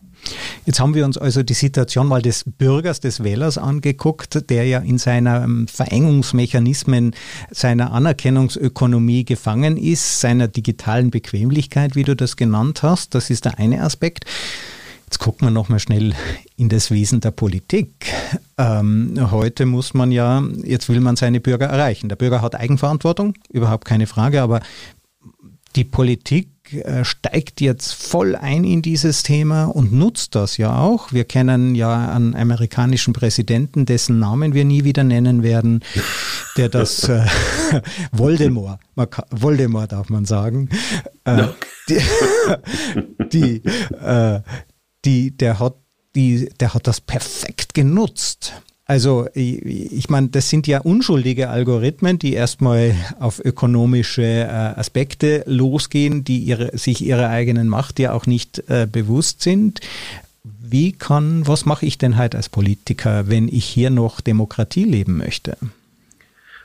Jetzt haben wir uns also die Situation mal des Bürgers, des Wählers angeguckt, der ja in seiner ähm, Verengungsmechanismen seiner Anerkennungsökonomie gefangen ist, seiner digitalen Bequemlichkeit, wie du das genannt hast. Das ist der eine Aspekt. Jetzt gucken wir nochmal schnell in das Wesen der Politik. Ähm, heute muss man ja, jetzt will man seine Bürger erreichen. Der Bürger hat Eigenverantwortung, überhaupt keine Frage, aber die Politik äh, steigt jetzt voll ein in dieses Thema und nutzt das ja auch. Wir kennen ja einen amerikanischen Präsidenten, dessen Namen wir nie wieder nennen werden, der das äh, (laughs) Voldemort, kann, Voldemort darf man sagen, äh, die, (laughs) die, äh, die, der hat die, der hat das perfekt genutzt. Also ich, ich meine, das sind ja unschuldige Algorithmen, die erstmal auf ökonomische äh, Aspekte losgehen, die ihre, sich ihrer eigenen Macht ja auch nicht äh, bewusst sind. Wie kann, was mache ich denn halt als Politiker, wenn ich hier noch Demokratie leben möchte?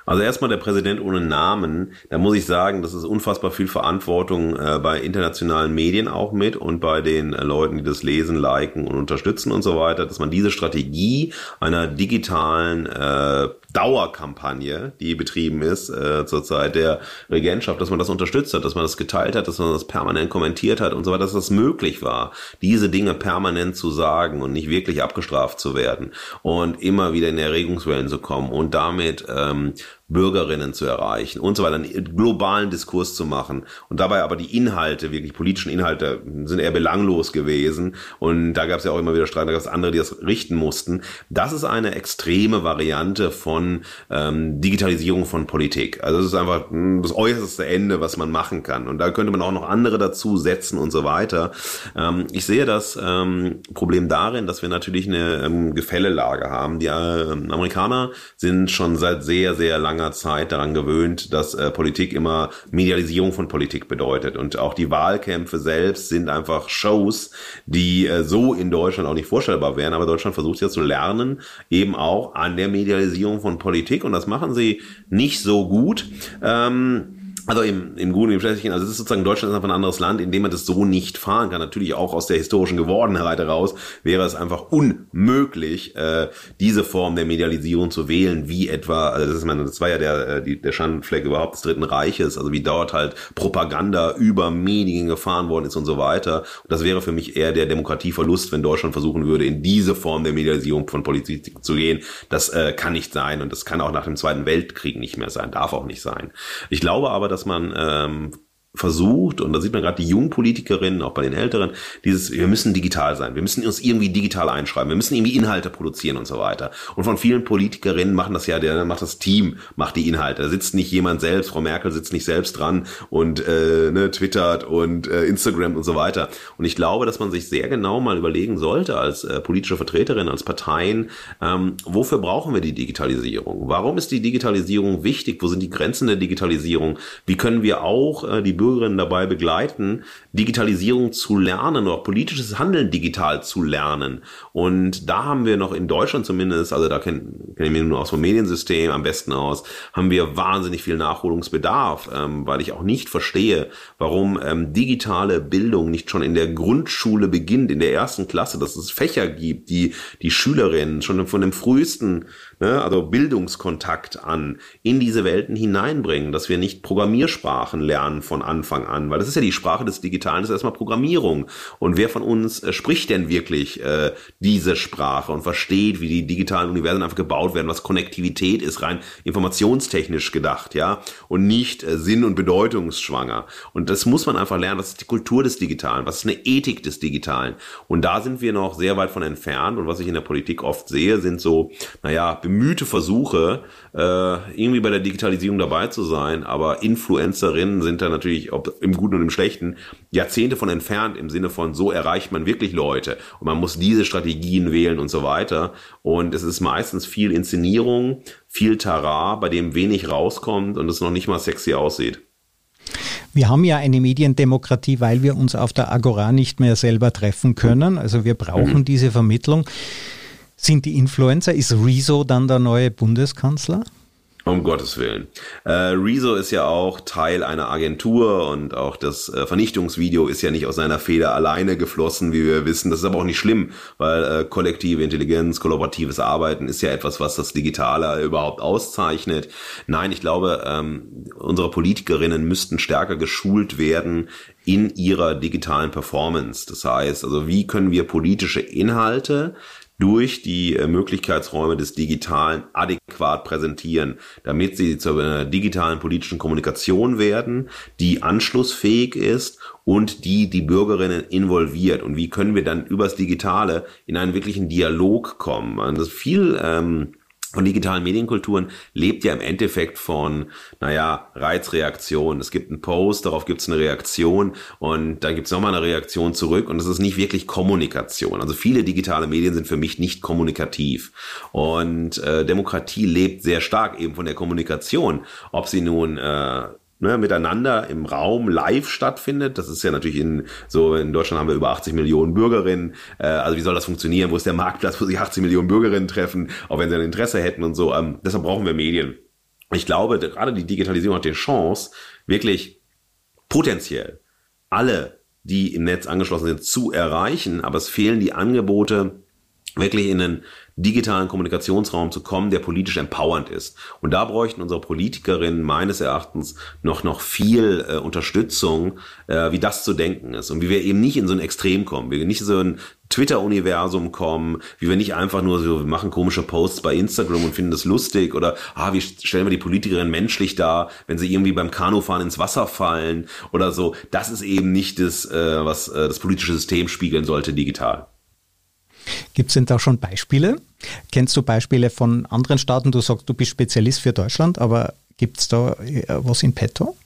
Also erstmal der Präsident ohne Namen. Da muss ich sagen, das ist unfassbar viel Verantwortung äh, bei internationalen Medien auch mit und bei den äh, Leuten, die das lesen, liken und unterstützen und so weiter, dass man diese Strategie einer digitalen äh, Dauerkampagne, die betrieben ist äh, zur Zeit der Regentschaft, dass man das unterstützt hat, dass man das geteilt hat, dass man das permanent kommentiert hat und so weiter, dass das möglich war, diese Dinge permanent zu sagen und nicht wirklich abgestraft zu werden und immer wieder in Erregungswellen zu kommen und damit ähm, Bürgerinnen zu erreichen und so weiter, einen globalen Diskurs zu machen und dabei aber die Inhalte, wirklich politischen Inhalte, sind eher belanglos gewesen und da gab es ja auch immer wieder Streit, da gab es andere, die das richten mussten. Das ist eine extreme Variante von ähm, Digitalisierung von Politik. Also es ist einfach hm, das äußerste Ende, was man machen kann und da könnte man auch noch andere dazu setzen und so weiter. Ähm, ich sehe das ähm, Problem darin, dass wir natürlich eine ähm, Gefällelage haben. Die äh, Amerikaner sind schon seit sehr, sehr lang langer Zeit daran gewöhnt, dass äh, Politik immer Medialisierung von Politik bedeutet. Und auch die Wahlkämpfe selbst sind einfach Shows, die äh, so in Deutschland auch nicht vorstellbar wären. Aber Deutschland versucht ja zu lernen, eben auch an der Medialisierung von Politik. Und das machen sie nicht so gut. Ähm, also im, im Guten, im Schlechtlichen, also es ist sozusagen Deutschland ist einfach ein anderes Land, in dem man das so nicht fahren kann. Natürlich auch aus der historischen Gewordenheit heraus wäre es einfach unmöglich, äh, diese Form der Medialisierung zu wählen, wie etwa, also das, ist, meine, das war ja der, äh, die, der Schandfleck überhaupt des Dritten Reiches, also wie dort halt Propaganda über Medien gefahren worden ist und so weiter. Und das wäre für mich eher der Demokratieverlust, wenn Deutschland versuchen würde, in diese Form der Medialisierung von Politik zu gehen. Das äh, kann nicht sein und das kann auch nach dem Zweiten Weltkrieg nicht mehr sein, darf auch nicht sein. Ich glaube aber, dass dass man ähm, versucht, und da sieht man gerade die jungen Politikerinnen, auch bei den Älteren, dieses, wir müssen digital sein, wir müssen uns irgendwie digital einschreiben, wir müssen irgendwie Inhalte produzieren und so weiter. Und von vielen Politikerinnen machen das ja, der macht das Team, macht die Inhalte. Da sitzt nicht jemand selbst, Frau Merkel sitzt nicht selbst dran und äh, ne, twittert und äh, Instagram und so weiter. Und ich glaube, dass man sich sehr genau mal überlegen sollte, als äh, politische Vertreterin, als Parteien, ähm, wofür brauchen wir die Digitalisierung? Warum ist die Digitalisierung wichtig? Wo sind die Grenzen der Digitalisierung? Wie können wir auch äh, die Bürger Bürgerinnen dabei begleiten, Digitalisierung zu lernen oder politisches Handeln digital zu lernen. Und da haben wir noch in Deutschland zumindest, also da kenne kenn ich mich nur aus dem Mediensystem am besten aus, haben wir wahnsinnig viel Nachholungsbedarf, ähm, weil ich auch nicht verstehe, warum ähm, digitale Bildung nicht schon in der Grundschule beginnt, in der ersten Klasse, dass es Fächer gibt, die die Schülerinnen schon von dem frühesten ne, also Bildungskontakt an, in diese Welten hineinbringen, dass wir nicht Programmiersprachen lernen von Anfang an, weil das ist ja die Sprache des Digitalen, das ist erstmal Programmierung. Und wer von uns äh, spricht denn wirklich äh, diese Sprache und versteht, wie die digitalen Universen einfach gebaut werden, was Konnektivität ist, rein informationstechnisch gedacht, ja, und nicht äh, sinn- und bedeutungsschwanger. Und das muss man einfach lernen, was ist die Kultur des Digitalen, was ist eine Ethik des Digitalen. Und da sind wir noch sehr weit von entfernt. Und was ich in der Politik oft sehe, sind so, naja, bemühte Versuche, äh, irgendwie bei der Digitalisierung dabei zu sein, aber Influencerinnen sind da natürlich, ob im Guten und im Schlechten, Jahrzehnte von entfernt im Sinne von, so erreicht man wirklich Leute und man muss diese Strategien wählen und so weiter. Und es ist meistens viel Inszenierung, viel Tara, bei dem wenig rauskommt und es noch nicht mal sexy aussieht. Wir haben ja eine Mediendemokratie, weil wir uns auf der Agora nicht mehr selber treffen können. Also wir brauchen mhm. diese Vermittlung. Sind die Influencer, ist Rezo dann der neue Bundeskanzler? Um Gottes Willen. Äh, Rezo ist ja auch Teil einer Agentur und auch das äh, Vernichtungsvideo ist ja nicht aus seiner Feder alleine geflossen, wie wir wissen. Das ist aber auch nicht schlimm, weil äh, kollektive Intelligenz, kollaboratives Arbeiten ist ja etwas, was das Digitale überhaupt auszeichnet. Nein, ich glaube, ähm, unsere Politikerinnen müssten stärker geschult werden in ihrer digitalen Performance. Das heißt, also wie können wir politische Inhalte durch die äh, Möglichkeitsräume des Digitalen adäquat präsentieren, damit sie zur digitalen politischen Kommunikation werden, die anschlussfähig ist und die die Bürgerinnen involviert. Und wie können wir dann übers Digitale in einen wirklichen Dialog kommen? Also viel ähm, von digitalen Medienkulturen lebt ja im Endeffekt von, naja, Reizreaktion. Es gibt einen Post, darauf gibt es eine Reaktion und dann gibt es nochmal eine Reaktion zurück und es ist nicht wirklich Kommunikation. Also viele digitale Medien sind für mich nicht kommunikativ. Und äh, Demokratie lebt sehr stark eben von der Kommunikation. Ob sie nun äh, ne, miteinander im Raum live stattfindet. Das ist ja natürlich in so in Deutschland haben wir über 80 Millionen Bürgerinnen. Äh, also wie soll das funktionieren? Wo ist der Marktplatz, wo sich 80 Millionen Bürgerinnen treffen, auch wenn sie ein Interesse hätten und so. Ähm, deshalb brauchen wir Medien. Ich glaube, gerade die Digitalisierung hat die Chance, wirklich potenziell alle, die im Netz angeschlossen sind, zu erreichen. Aber es fehlen die Angebote, wirklich in einen digitalen Kommunikationsraum zu kommen, der politisch empowernd ist. Und da bräuchten unsere Politikerinnen meines Erachtens noch, noch viel äh, Unterstützung, äh, wie das zu denken ist. Und wie wir eben nicht in so ein Extrem kommen, wie wir nicht in so ein Twitter-Universum kommen, wie wir nicht einfach nur so, wir machen komische Posts bei Instagram und finden das lustig oder, ah, wie stellen wir die Politikerinnen menschlich dar, wenn sie irgendwie beim Kanufahren ins Wasser fallen oder so. Das ist eben nicht das, äh, was äh, das politische System spiegeln sollte digital. Gibt es denn da schon Beispiele? Kennst du Beispiele von anderen Staaten? Du sagst, du bist Spezialist für Deutschland, aber gibt es da äh, was in petto?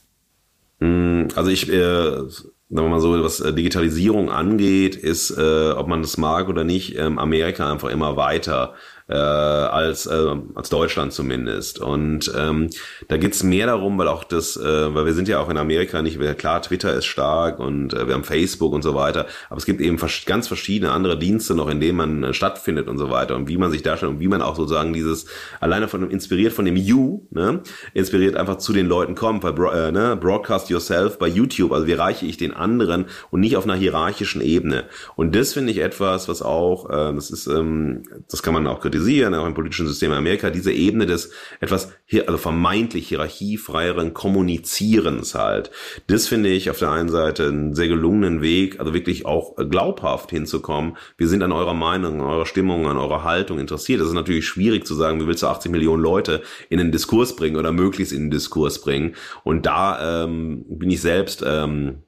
Mm, also ich, äh, sagen wir mal so, was äh, Digitalisierung angeht, ist, äh, ob man das mag oder nicht, ähm, Amerika einfach immer weiter äh, als, äh, als Deutschland zumindest. Und ähm, da geht's mehr darum, weil auch das, äh, weil wir sind ja auch in Amerika nicht, klar, Twitter ist stark und äh, wir haben Facebook und so weiter, aber es gibt eben ganz verschiedene andere Dienste noch, in denen man äh, stattfindet und so weiter und wie man sich darstellt und wie man auch sozusagen dieses, alleine von dem, inspiriert von dem You, ne, inspiriert einfach zu den Leuten kommt, weil äh, ne, Broadcast Yourself bei YouTube, also wie reiche ich den anderen und nicht auf einer hierarchischen Ebene. Und das finde ich etwas, was auch, äh, das ist, ähm, das kann man auch kritisieren, auch im politischen System in Amerika, diese Ebene des etwas, also vermeintlich hierarchiefreieren Kommunizierens halt. Das finde ich auf der einen Seite einen sehr gelungenen Weg, also wirklich auch glaubhaft hinzukommen. Wir sind an eurer Meinung, an eurer Stimmung, an eurer Haltung interessiert. Das ist natürlich schwierig zu sagen, wie willst du 80 Millionen Leute in den Diskurs bringen oder möglichst in den Diskurs bringen. Und da ähm, bin ich selbst ähm,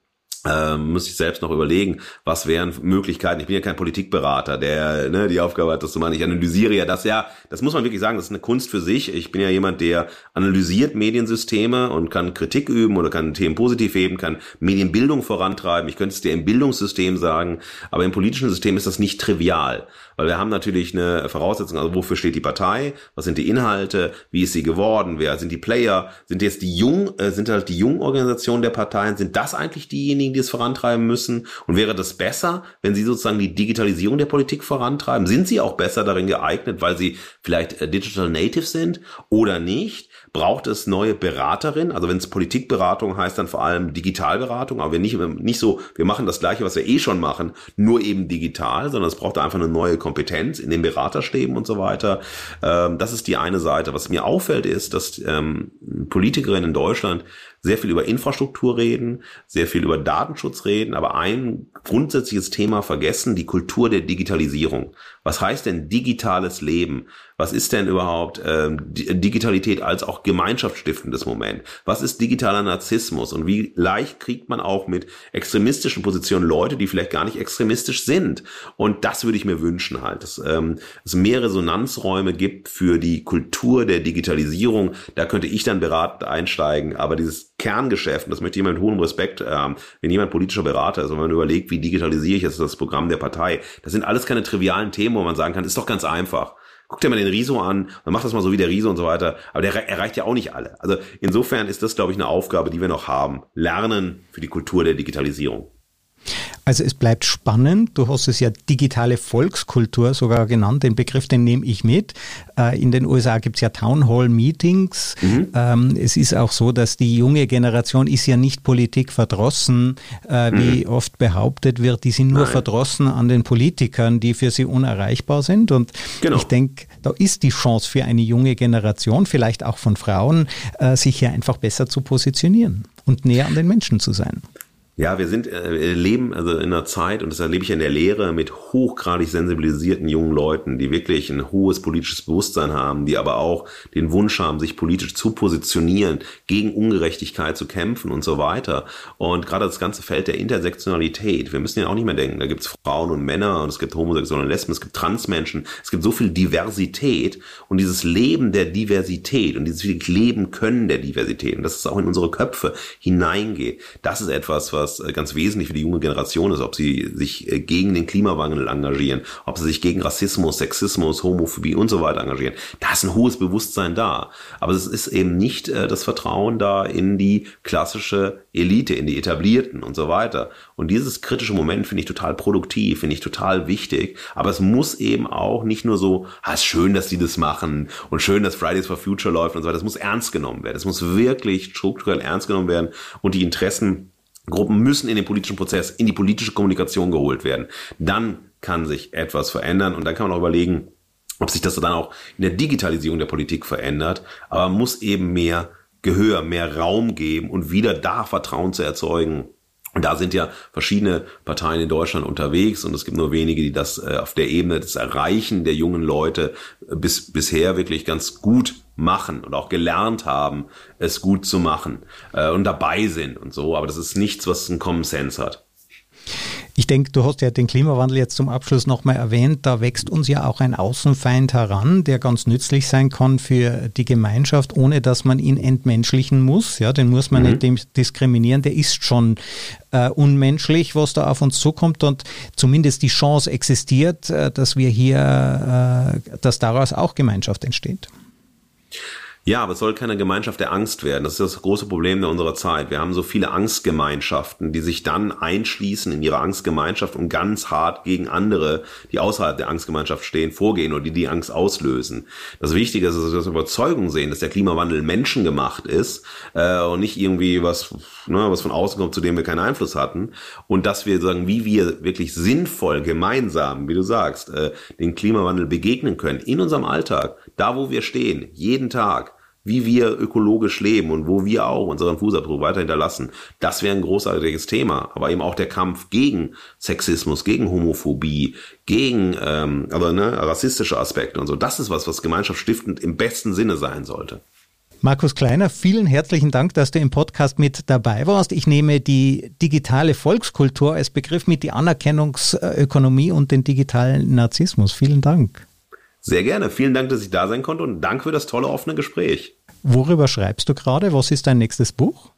ähm, muss ich selbst noch überlegen, was wären Möglichkeiten. Ich bin ja kein Politikberater, der ne, die Aufgabe hat, das zu machen. Ich analysiere ja das ja, das muss man wirklich sagen, das ist eine Kunst für sich. Ich bin ja jemand, der analysiert Mediensysteme und kann Kritik üben oder kann Themen positiv heben, kann Medienbildung vorantreiben. Ich könnte es dir im Bildungssystem sagen, aber im politischen System ist das nicht trivial. Weil wir haben natürlich eine Voraussetzung, also wofür steht die Partei, was sind die Inhalte, wie ist sie geworden, wer sind die Player, sind jetzt die jung, äh, sind halt die jungen Organisationen der Parteien, sind das eigentlich diejenigen, die es vorantreiben müssen? Und wäre das besser, wenn sie sozusagen die Digitalisierung der Politik vorantreiben? Sind sie auch besser darin geeignet, weil sie vielleicht äh, Digital Native sind oder nicht? Braucht es neue Beraterinnen. Also wenn es Politikberatung heißt, dann vor allem Digitalberatung. Aber wir nicht, nicht so, wir machen das Gleiche, was wir eh schon machen, nur eben digital, sondern es braucht einfach eine neue Kompetenz in den Beraterstäben und so weiter. Ähm, das ist die eine Seite. Was mir auffällt, ist, dass ähm, Politikerinnen in Deutschland sehr viel über Infrastruktur reden, sehr viel über Datenschutz reden, aber ein grundsätzliches Thema vergessen, die Kultur der Digitalisierung. Was heißt denn digitales Leben? Was ist denn überhaupt ähm, Digitalität als auch gemeinschaftsstiftendes Moment? Was ist digitaler Narzissmus? Und wie leicht kriegt man auch mit extremistischen Positionen Leute, die vielleicht gar nicht extremistisch sind? Und das würde ich mir wünschen halt, dass ähm, es mehr Resonanzräume gibt für die Kultur der Digitalisierung. Da könnte ich dann beratend einsteigen, aber dieses Kerngeschäft, und das möchte ich mit hohem Respekt, ähm, wenn jemand politischer Berater ist und man überlegt, wie digitalisiere ich jetzt das Programm der Partei, das sind alles keine trivialen Themen, wo man sagen kann, ist doch ganz einfach. Guck dir mal den Riso an, dann macht das mal so wie der Riso und so weiter. Aber der erreicht ja auch nicht alle. Also insofern ist das, glaube ich, eine Aufgabe, die wir noch haben. Lernen für die Kultur der Digitalisierung. Also es bleibt spannend. Du hast es ja digitale Volkskultur sogar genannt. Den Begriff, den nehme ich mit. Äh, in den USA gibt es ja Town Hall Meetings. Mhm. Ähm, es ist auch so, dass die junge Generation ist ja nicht Politik verdrossen, äh, wie mhm. oft behauptet wird. Die sind nur Nein. verdrossen an den Politikern, die für sie unerreichbar sind. Und genau. ich denke, da ist die Chance für eine junge Generation, vielleicht auch von Frauen, äh, sich hier einfach besser zu positionieren und näher an den Menschen zu sein. Ja, wir sind, äh, leben also in einer Zeit, und das erlebe ich in der Lehre, mit hochgradig sensibilisierten jungen Leuten, die wirklich ein hohes politisches Bewusstsein haben, die aber auch den Wunsch haben, sich politisch zu positionieren, gegen Ungerechtigkeit zu kämpfen und so weiter. Und gerade das ganze Feld der Intersektionalität, wir müssen ja auch nicht mehr denken, da gibt's Frauen und Männer und es gibt Homosexuelle und Lesben, es gibt Transmenschen, es gibt so viel Diversität und dieses Leben der Diversität und dieses Leben können der Diversität und dass es auch in unsere Köpfe hineingeht, das ist etwas, was was äh, ganz wesentlich für die junge Generation ist, ob sie sich äh, gegen den Klimawandel engagieren, ob sie sich gegen Rassismus, Sexismus, Homophobie und so weiter engagieren. Da ist ein hohes Bewusstsein da. Aber es ist eben nicht äh, das Vertrauen da in die klassische Elite, in die Etablierten und so weiter. Und dieses kritische Moment finde ich total produktiv, finde ich total wichtig. Aber es muss eben auch nicht nur so, ah, ist schön, dass die das machen und schön, dass Fridays for Future läuft und so weiter. Das muss ernst genommen werden. Es muss wirklich strukturell ernst genommen werden und die Interessen Gruppen müssen in den politischen Prozess, in die politische Kommunikation geholt werden. Dann kann sich etwas verändern und dann kann man auch überlegen, ob sich das dann auch in der Digitalisierung der Politik verändert. Aber man muss eben mehr Gehör, mehr Raum geben und wieder da Vertrauen zu erzeugen. Und da sind ja verschiedene Parteien in Deutschland unterwegs und es gibt nur wenige, die das äh, auf der Ebene des Erreichen der jungen Leute bis, bisher wirklich ganz gut machen und auch gelernt haben, es gut zu machen äh, und dabei sind und so. Aber das ist nichts, was einen Common Sense hat. Ich denke, du hast ja den Klimawandel jetzt zum Abschluss nochmal erwähnt. Da wächst uns ja auch ein Außenfeind heran, der ganz nützlich sein kann für die Gemeinschaft, ohne dass man ihn entmenschlichen muss. Ja, den muss man mhm. nicht diskriminieren. Der ist schon äh, unmenschlich, was da auf uns zukommt und zumindest die Chance existiert, äh, dass wir hier, äh, dass daraus auch Gemeinschaft entsteht. Ja, aber es soll keine Gemeinschaft der Angst werden. Das ist das große Problem unserer Zeit. Wir haben so viele Angstgemeinschaften, die sich dann einschließen in ihre Angstgemeinschaft und ganz hart gegen andere, die außerhalb der Angstgemeinschaft stehen, vorgehen oder die die Angst auslösen. Das Wichtige ist, dass wir das Überzeugung sehen, dass der Klimawandel menschengemacht ist äh, und nicht irgendwie was, ne, was von außen kommt, zu dem wir keinen Einfluss hatten. Und dass wir sagen, wie wir wirklich sinnvoll gemeinsam, wie du sagst, äh, den Klimawandel begegnen können in unserem Alltag, da wo wir stehen, jeden Tag wie wir ökologisch leben und wo wir auch unseren Fußabdruck weiter hinterlassen. Das wäre ein großartiges Thema. Aber eben auch der Kampf gegen Sexismus, gegen Homophobie, gegen ähm, aber ne, rassistische Aspekte und so. Das ist was, was gemeinschaftsstiftend im besten Sinne sein sollte. Markus Kleiner, vielen herzlichen Dank, dass du im Podcast mit dabei warst. Ich nehme die digitale Volkskultur als Begriff mit, die Anerkennungsökonomie und den digitalen Narzissmus. Vielen Dank. Sehr gerne. Vielen Dank, dass ich da sein konnte und Dank für das tolle offene Gespräch. Worüber schreibst du gerade? Was ist dein nächstes Buch?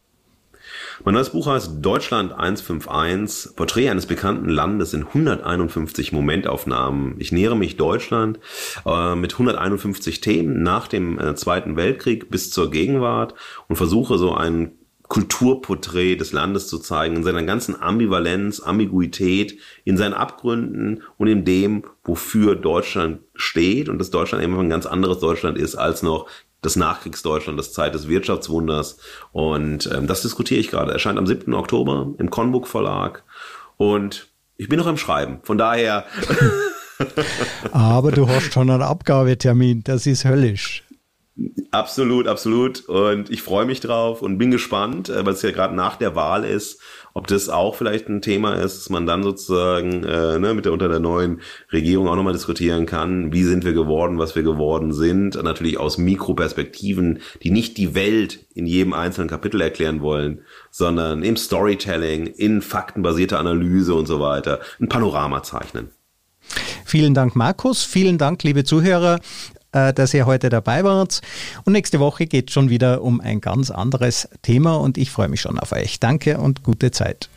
Mein neues Buch heißt Deutschland 151, Porträt eines bekannten Landes in 151 Momentaufnahmen. Ich nähere mich Deutschland äh, mit 151 Themen nach dem äh, Zweiten Weltkrieg bis zur Gegenwart und versuche so ein Kulturporträt des Landes zu zeigen, in seiner ganzen Ambivalenz, Ambiguität, in seinen Abgründen und in dem, wofür Deutschland steht und dass Deutschland eben ein ganz anderes Deutschland ist als noch das Nachkriegsdeutschland, das Zeit des Wirtschaftswunders. Und ähm, das diskutiere ich gerade. Erscheint am 7. Oktober im Conbook Verlag. Und ich bin noch im Schreiben. Von daher. (laughs) Aber du hast schon einen Abgabetermin. Das ist höllisch. Absolut, absolut. Und ich freue mich drauf und bin gespannt, äh, weil es ja gerade nach der Wahl ist, ob das auch vielleicht ein Thema ist, dass man dann sozusagen äh, ne, mit der unter der neuen Regierung auch nochmal diskutieren kann, wie sind wir geworden, was wir geworden sind. Natürlich aus Mikroperspektiven, die nicht die Welt in jedem einzelnen Kapitel erklären wollen, sondern im Storytelling, in faktenbasierter Analyse und so weiter, ein Panorama zeichnen. Vielen Dank, Markus. Vielen Dank, liebe Zuhörer. Äh, dass ihr heute dabei wart. Und nächste Woche geht es schon wieder um ein ganz anderes Thema und ich freue mich schon auf euch. Danke und gute Zeit.